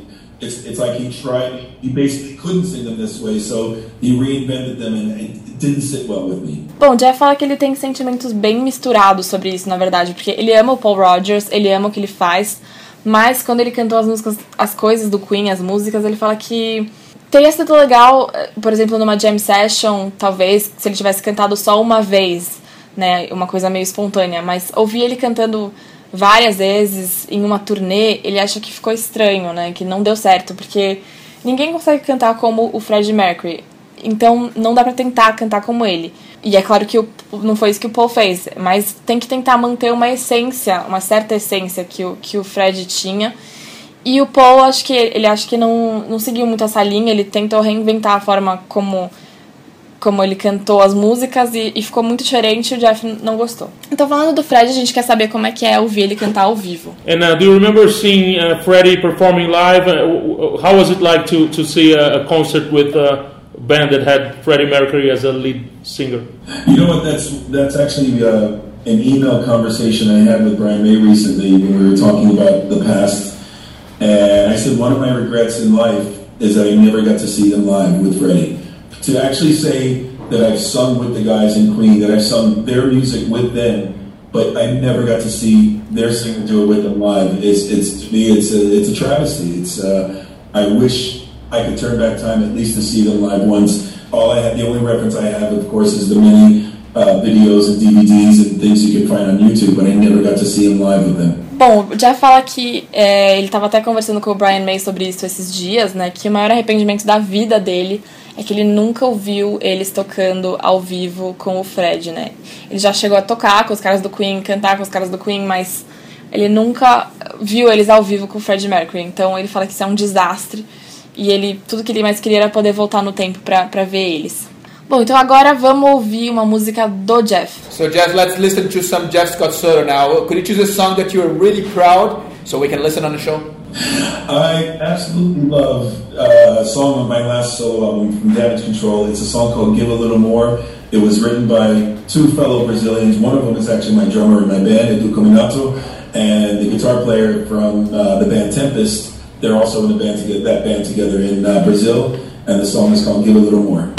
It, it's, it's like he tried, he basically couldn't sing them this way, so he reinvented them and it didn't sit well with me. Bom, Jeff fala que ele tem sentimentos bem misturados sobre isso, na verdade, porque ele ama o Paul Rogers, ele ama o que ele faz, mas quando ele cantou as músicas, as coisas do Queen, as músicas, ele fala que teria sido legal, eh, por exemplo, numa jam session, talvez, se ele tivesse cantado só uma vez, né, uma coisa meio espontânea, mas ouvir ele cantando várias vezes em uma turnê, ele acha que ficou estranho, né, que não deu certo, porque ninguém consegue cantar como o Freddie Mercury. Então não dá pra tentar cantar como ele. E é claro que o, não foi isso que o Paul fez, mas tem que tentar manter uma essência, uma certa essência que o, que o Fred tinha. E o Paul, acho que ele acha que não, não seguiu muito essa linha, ele tentou reinventar a forma como, como ele cantou as músicas e, e ficou muito diferente e o Jeff não gostou. Então, falando do Fred, a gente quer saber como é que é ouvir ele cantar ao vivo. And uh, do you remember seeing uh, Freddie performing live? Uh, how was it like to, to see a, a concert with uh, a band that had Freddie Mercury as a lead singer? You know what? That's that's actually uh, an email conversation I had with Brian May recently when we were talking about the past. And I said one of my regrets in life is that I never got to see them live with Freddie. To actually say that I've sung with the guys in Queen, that I've sung their music with them, but I never got to see their singer do it with them live. It's, it's to me, it's a, it's a travesty. It's uh, I wish I could turn back time at least to see them live once. All I have, the only reference I have, of course, is the many uh, videos and DVDs and things you can find on YouTube, but I never got to see them live with them. Bom, o Jeff fala que é, ele estava até conversando com o Brian May sobre isso esses dias, né? Que o maior arrependimento da vida dele é que ele nunca ouviu eles tocando ao vivo com o Fred, né? Ele já chegou a tocar com os caras do Queen, cantar com os caras do Queen, mas ele nunca viu eles ao vivo com o Fred Mercury. Então ele fala que isso é um desastre e ele tudo que ele mais queria era poder voltar no tempo pra ver eles. Bom, então agora vamos ouvir uma música do Jeff. So, Jeff, let's listen to some Jeff Scott Soto now. Could you choose a song that you're really proud so we can listen on the show? I absolutely love uh, a song on my last solo album from Damage Control. It's a song called Give a Little More. It was written by two fellow Brazilians. One of them is actually my drummer in my band, Edu Caminato, and the guitar player from uh, the band Tempest. They're also in the band to get that band together in uh, Brazil, and the song is called Give a Little More.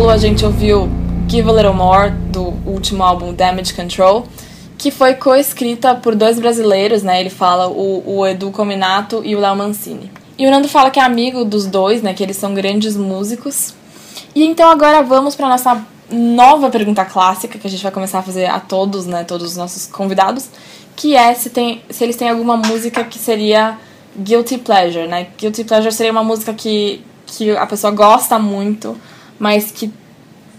Solo, a gente ouviu Give a Little More, do último álbum Damage Control, que foi coescrita por dois brasileiros, né? Ele fala o, o Edu Cominato e o Léo Mancini. E o Nando fala que é amigo dos dois, né? Que eles são grandes músicos. E então agora vamos para nossa nova pergunta clássica que a gente vai começar a fazer a todos, né? Todos os nossos convidados, que é se, tem, se eles têm alguma música que seria guilty pleasure, né? Guilty pleasure seria uma música que, que a pessoa gosta muito, mas que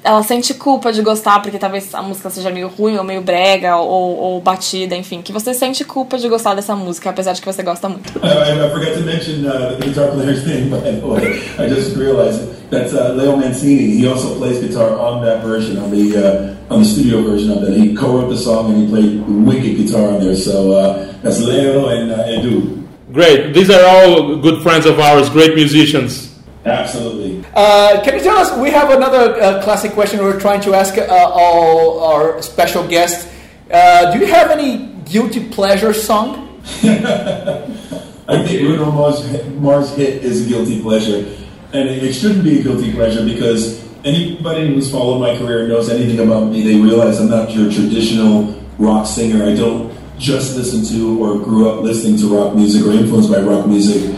ela sente culpa de gostar porque talvez a música seja meio ruim ou meio brega ou, ou batida, enfim, que você sente culpa de gostar dessa música, apesar de que você gosta muito. I, I forgot to mention uh, the guitar player's name, by the way. I just realized it. That's uh, Leo Mancini. He also plays guitar on that version, on the uh, on the studio version of that. He co-wrote the song and he played wicked guitar on there. So uh, that's Leo and uh, Edu. Great. These are all good friends of ours, great musicians. Absolutely. Uh, can you tell us? We have another uh, classic question we're trying to ask uh, all our special guests. Uh, do you have any guilty pleasure song? I think Bruno Mars, Mars hit is a guilty pleasure, and it, it shouldn't be a guilty pleasure because anybody who's followed my career knows anything about me. They realize I'm not your traditional rock singer. I don't just listen to or grew up listening to rock music or influenced by rock music.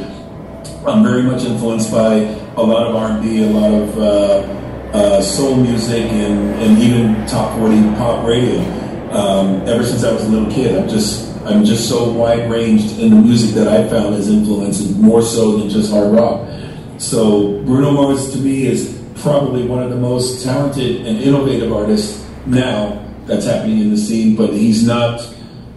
I'm very much influenced by a lot of R&B, a lot of uh, uh, soul music, and, and even top 40 pop radio. Um, ever since I was a little kid, I'm just I'm just so wide ranged in the music that I found has influenced more so than just hard rock. So Bruno Mars to me is probably one of the most talented and innovative artists now that's happening in the scene. But he's not.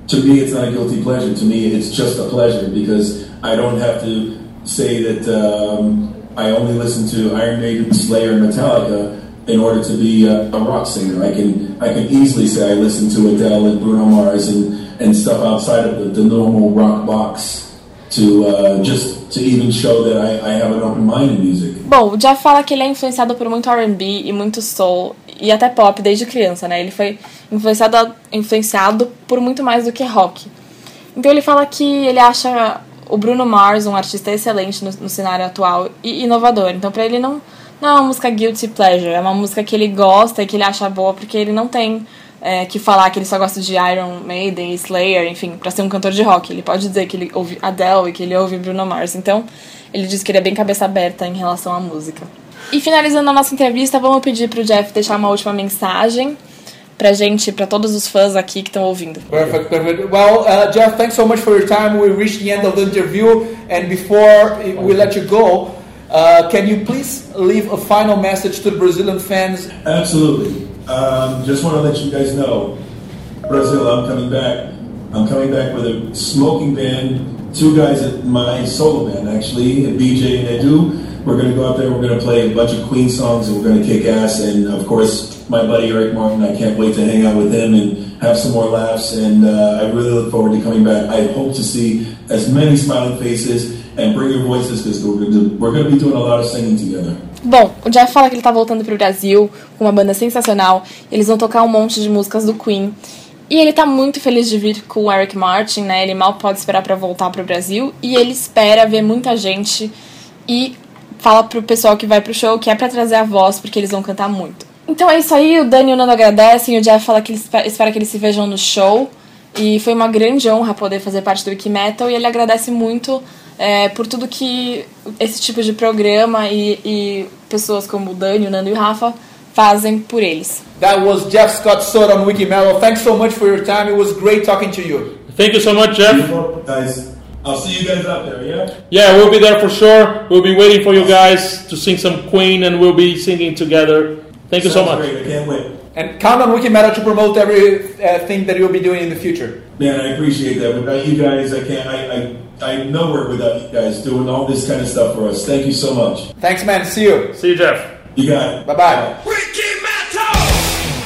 To me, it's not a guilty pleasure. To me, it's just a pleasure because I don't have to say that um, I only listen to Iron Maiden, Slayer, and Metallica in order to be a, a rock singer. I can I can easily say I listen to Adele and Bruno Mars and, and stuff outside of the, the normal rock box to uh, just to even show that I, I have an open mind in music. Bom, Jeff fala que ele é influenciado por muito R&B e muito soul e até pop desde criança, né? Ele foi influenciado, influenciado por muito mais do que rock. Então ele fala que ele acha o Bruno Mars um artista excelente no, no cenário atual e inovador. Então para ele não, não é uma música guilty pleasure, é uma música que ele gosta e que ele acha boa porque ele não tem é, que falar que ele só gosta de Iron Maiden, Slayer, enfim, pra ser um cantor de rock. Ele pode dizer que ele ouve Adele e que ele ouve Bruno Mars. Então, ele diz que ele é bem cabeça aberta em relação à música. E finalizando a nossa entrevista, vamos pedir pro Jeff deixar uma última mensagem pra gente, pra todos os fãs aqui que estão ouvindo. Perfect, perfect. Well, uh, Jeff, thanks so much for your time. We reached the end of the interview, and before we let you go, uh, can you please leave a final message to the Brazilian fans? Absolutely. Um, just want to let you guys know, Brazil, I'm coming back. I'm coming back with a smoking band, two guys at my solo band actually, BJ and Edu. We're going to go out there, we're going to play a bunch of Queen songs, and we're going to kick ass. And of course, my buddy Eric Martin, I can't wait to hang out with him and have some more laughs. And uh, I really look forward to coming back. I hope to see as many smiling faces and bring your voices because we're going to be doing a lot of singing together. Bom, o Jeff fala que ele tá voltando pro Brasil com uma banda sensacional. Eles vão tocar um monte de músicas do Queen. E ele tá muito feliz de vir com o Eric Martin, né? Ele mal pode esperar para voltar pro Brasil e ele espera ver muita gente e fala pro pessoal que vai pro show que é para trazer a voz porque eles vão cantar muito. Então é isso aí, o Dani e o Nando agradecem, o Jeff fala que ele espera que eles se vejam no show. E foi uma grande honra poder fazer parte do Wiki Metal e ele agradece muito é, por tudo que esse tipo de programa e, e pessoas como o Dani, o Nando e o Rafa fazem por eles. That was Jeff Scott Soto on Wikimellow. Thanks so much for your time. It was great talking to you. Thank you so much, Jeff. Guys, I'll see you guys out there, yeah? Yeah, we'll be there for sure. We'll be waiting for you guys to sing some Queen and we'll be singing together. Thank you so much. Great. I can't wait. And count on Wikimetal to promote everything that you'll be doing in the future. Man, I appreciate that. Without you guys, I can't. I, I I'm nowhere without you guys doing all this kind of stuff for us. Thank you so much. Thanks, man. See you. See you, Jeff. You got it. Bye bye.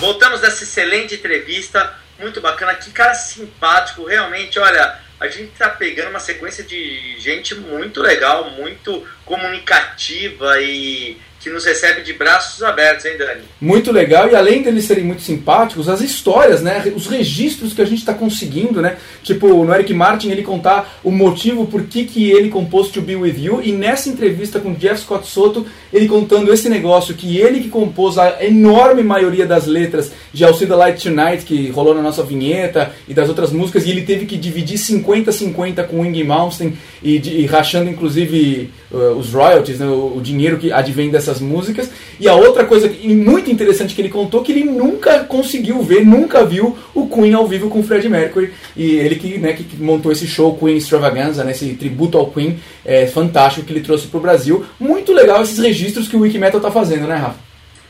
Voltamos dessa excelente entrevista, muito bacana. Que cara simpático, realmente. Olha, a gente tá pegando uma sequência de gente muito legal, muito comunicativa e que nos recebe de braços abertos, hein, Dani? Muito legal, e além deles serem muito simpáticos, as histórias, né? Os registros que a gente está conseguindo, né? Tipo, no Eric Martin ele contar o motivo por que, que ele compôs To Be With You, e nessa entrevista com Jeff Scott Soto, ele contando esse negócio, que ele que compôs a enorme maioria das letras de I'll See the Light Tonight, que rolou na nossa vinheta, e das outras músicas, e ele teve que dividir 50-50 com o Inge Malmsteen, e, e rachando inclusive uh, os royalties, né? o, o dinheiro que advém dessas músicas. E a outra coisa muito interessante que ele contou que ele nunca conseguiu ver, nunca viu o Queen ao vivo com o Freddie Mercury. E ele que, né, que montou esse show Queen Extravaganza, né, esse tributo ao Queen, é fantástico que ele trouxe pro Brasil. Muito legal esses registros que o Wikimetal tá fazendo, né, Rafa?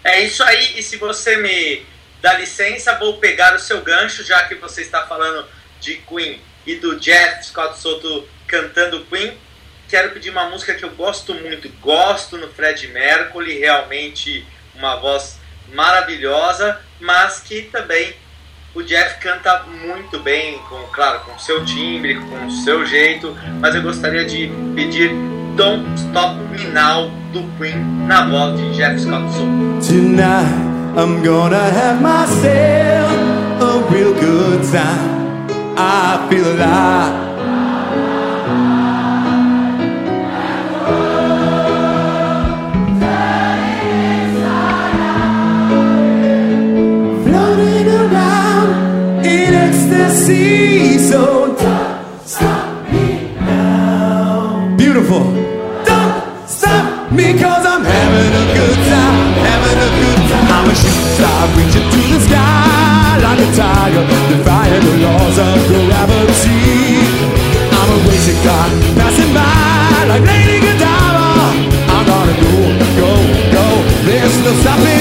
É isso aí, e se você me dá licença, vou pegar o seu gancho, já que você está falando de Queen e do Jeff Scott Soto cantando Queen. Quero pedir uma música que eu gosto muito, gosto no Fred Mercury, realmente uma voz maravilhosa, mas que também o Jeff canta muito bem, com, claro, com seu timbre, com o seu jeito, mas eu gostaria de pedir Don't Stop Me Now do Queen na voz de Jeff Scott Soto. Tonight I'm gonna have myself a real good time. I feel alive. Ecstasy, so don't stop me now. Beautiful. Don't stop me cause I'm having a good time, having a good time. I'm a shooting reaching to the sky like a tiger, defying the laws of gravity. I'm a racing car passing by like Lady Godiva. I'm gonna go, go, go. There's no stopping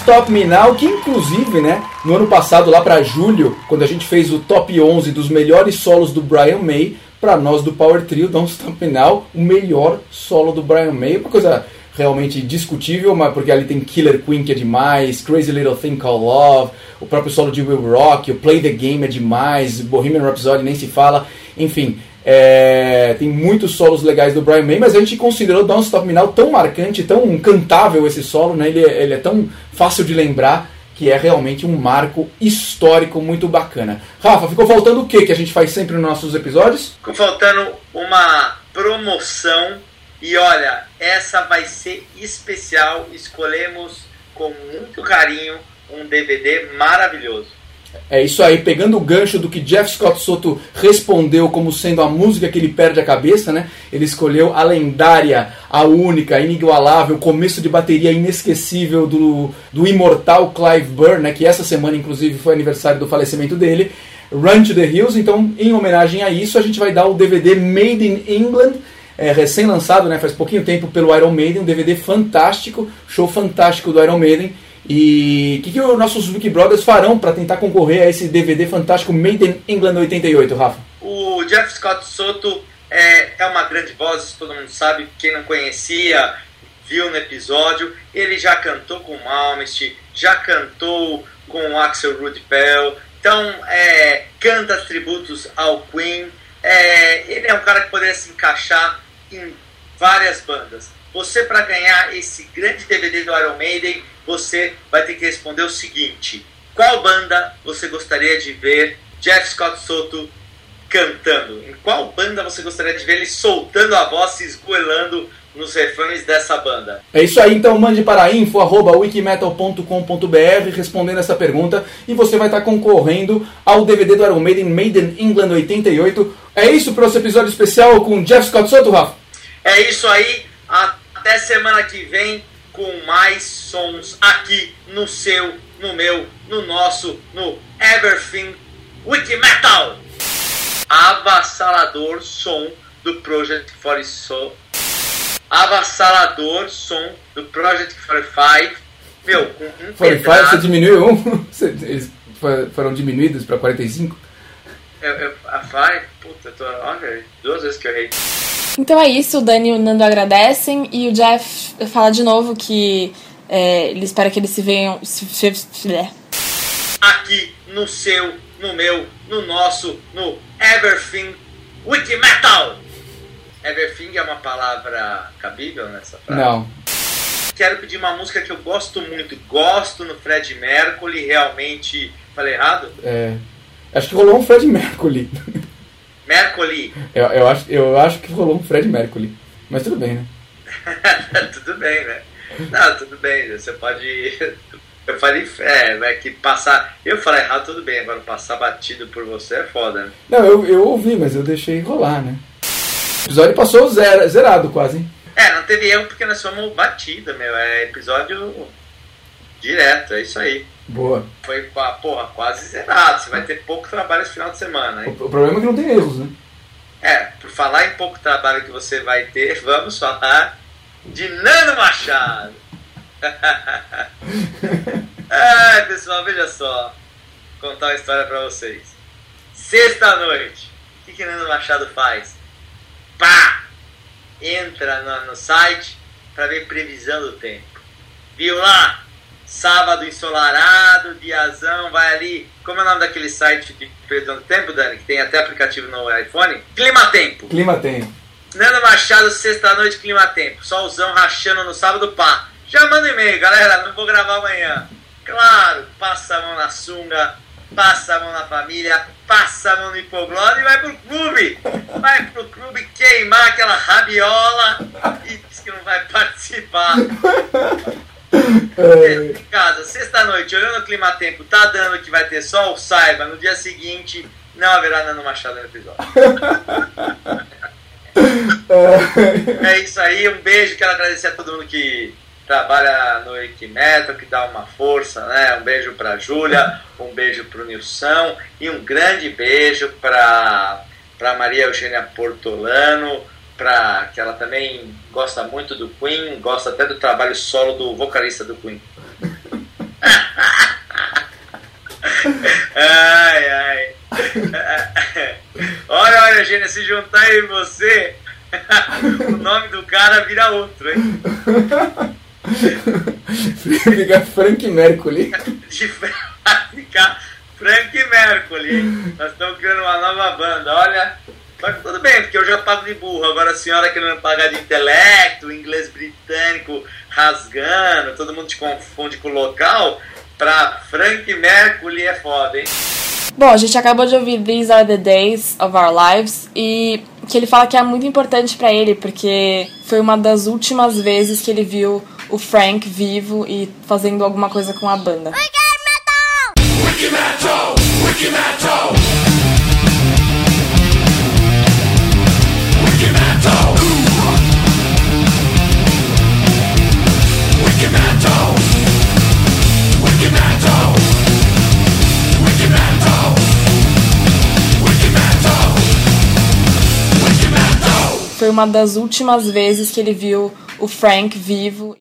Stop Me Now, que inclusive, né, no ano passado, lá pra julho, quando a gente fez o top 11 dos melhores solos do Brian May, pra nós do Power Trio, Don't Stop Me Now, o melhor solo do Brian May, uma coisa realmente discutível, mas porque ali tem Killer Queen que é demais, Crazy Little Thing Called Love, o próprio solo de Will Rock, o Play the Game é demais, Bohemian Rhapsody nem se fala, enfim. É, tem muitos solos legais do Brian May, mas a gente considerou Don't Stop Me Now tão marcante, tão cantável esse solo, né? ele, é- ele é tão fácil de lembrar que é realmente um marco histórico muito bacana. Rafa, ficou faltando o que que a gente faz sempre nos nossos episódios? Ficou faltando uma promoção e olha, essa vai ser especial. Escolhemos com muito carinho um DVD maravilhoso. É isso aí, pegando o gancho do que Jeff Scott Soto respondeu como sendo a música que ele perde a cabeça, né? Ele escolheu a lendária, a única, inigualável, começo de bateria inesquecível do, do imortal Clive Burr, né? Que essa semana, inclusive, foi aniversário do falecimento dele. Run to the Hills, então, em homenagem a isso, a gente vai dar o DVD Made in England, é, recém-lançado, né? Faz pouquinho tempo pelo Iron Maiden, um DVD fantástico, show fantástico do Iron Maiden. E o que, que os nossos Wiki Brothers farão para tentar concorrer a esse DVD fantástico Made in England 88, Rafa? O Jeff Scott Soto é, é uma grande voz, todo mundo sabe. Quem não conhecia, viu no episódio. Ele já cantou com Malmsteen, já cantou com Axel Rudy Pell. Então, é, canta tributos ao Queen. É, ele é um cara que poderia se encaixar em várias bandas. Você, para ganhar esse grande DVD do Iron Maiden, você vai ter que responder o seguinte: qual banda você gostaria de ver Jeff Scott Soto cantando? Em qual banda você gostaria de ver ele soltando a voz, se esgoelando nos refrões dessa banda? É isso aí, então mande para info.wikimetal.com.br respondendo essa pergunta e você vai estar concorrendo ao DVD do Iron Maiden Made in England 88. É isso para o nosso episódio especial com Jeff Scott Soto, Rafa? É isso aí. Até semana que vem com mais sons aqui no seu, no meu, no nosso, no Everything Wiki Metal. Avassalador som do Project 40 So. Avassalador som do Project 45. Meu, com um 45 você diminuiu um? Eles fo- foram diminuídos para 45? Eu, eu, a Five, puta, eu tô, olha, duas vezes que eu errei. Então é isso, o Dani e o Nando agradecem e o Jeff fala de novo que é, ele espera que eles se venham. Se, se, se- é. aqui no seu, no meu, no nosso, no Everything Wiki Metal. Everything é uma palavra cabível nessa frase? Não. Quero pedir uma música que eu gosto muito. Gosto no Fred Mercury, realmente. Falei errado? É, acho que rolou um Fred Mercury. Mercury. Eu, eu, acho, eu acho que rolou um Fred Mercury. Mas tudo bem, né? tudo bem, né? Não, tudo bem. Você pode. Eu falei, é, é que passar. Eu falei errado, tudo bem. Agora passar batido por você é foda, né? Não, eu, eu ouvi, mas eu deixei rolar, né? O episódio passou zero, zerado quase, hein? É, não teve erro porque nós fomos batida, meu. É episódio direto, é isso aí. Boa. Foi, porra, quase zerado. Você vai ter pouco trabalho esse final de semana, hein? O, o problema é que não tem erros, né? É, por falar em pouco trabalho que você vai ter, vamos falar de Nano Machado. Ai, pessoal, veja só. Vou contar uma história pra vocês. Sexta-noite, o que, que Nano Machado faz? Pá! Entra no, no site pra ver previsão do tempo. Viu lá? Sábado ensolarado, diazão, vai ali. Como é o nome daquele site de do tempo, Dani? Que tem até aplicativo no iPhone? Clima Tempo. Clima tem. Nando Machado, sexta-noite, clima tempo. Solzão rachando no sábado, pá. Já manda e-mail, galera, não vou gravar amanhã. Claro, passa a mão na sunga, passa a mão na família, passa a mão no hipoglose e vai pro clube. Vai pro clube queimar aquela rabiola e diz que não vai participar. É, Em casa, sexta-noite, olhando o clima tempo, tá dando que vai ter sol, saiba, no dia seguinte não haverá Nando Machado no episódio. É isso aí, um beijo, quero agradecer a todo mundo que trabalha no Equimetro, que dá uma força, né? Um beijo pra Júlia, um beijo pro Nilson e um grande beijo pra, pra Maria Eugênia Portolano, pra, que ela também gosta muito do Queen, gosta até do trabalho solo do vocalista do Queen. ai, ai. olha, olha, Eugênia, se juntar eu e você, o nome do cara vira outro, hein? Fica Frank Mercury. De ficar Frank Mercury. Nós estamos criando uma nova banda. Olha, mas tudo bem, porque eu já pago de burro. Agora a senhora querendo pagar de intelecto, inglês britânico rasgando, todo mundo te confunde com o local. Pra Frank Mercury é foda, hein? Bom, a gente acabou de ouvir These Are the Days of Our Lives e que ele fala que é muito importante pra ele porque foi uma das últimas vezes que ele viu o Frank vivo e fazendo alguma coisa com a banda. Foi uma das últimas vezes que ele viu o Frank vivo.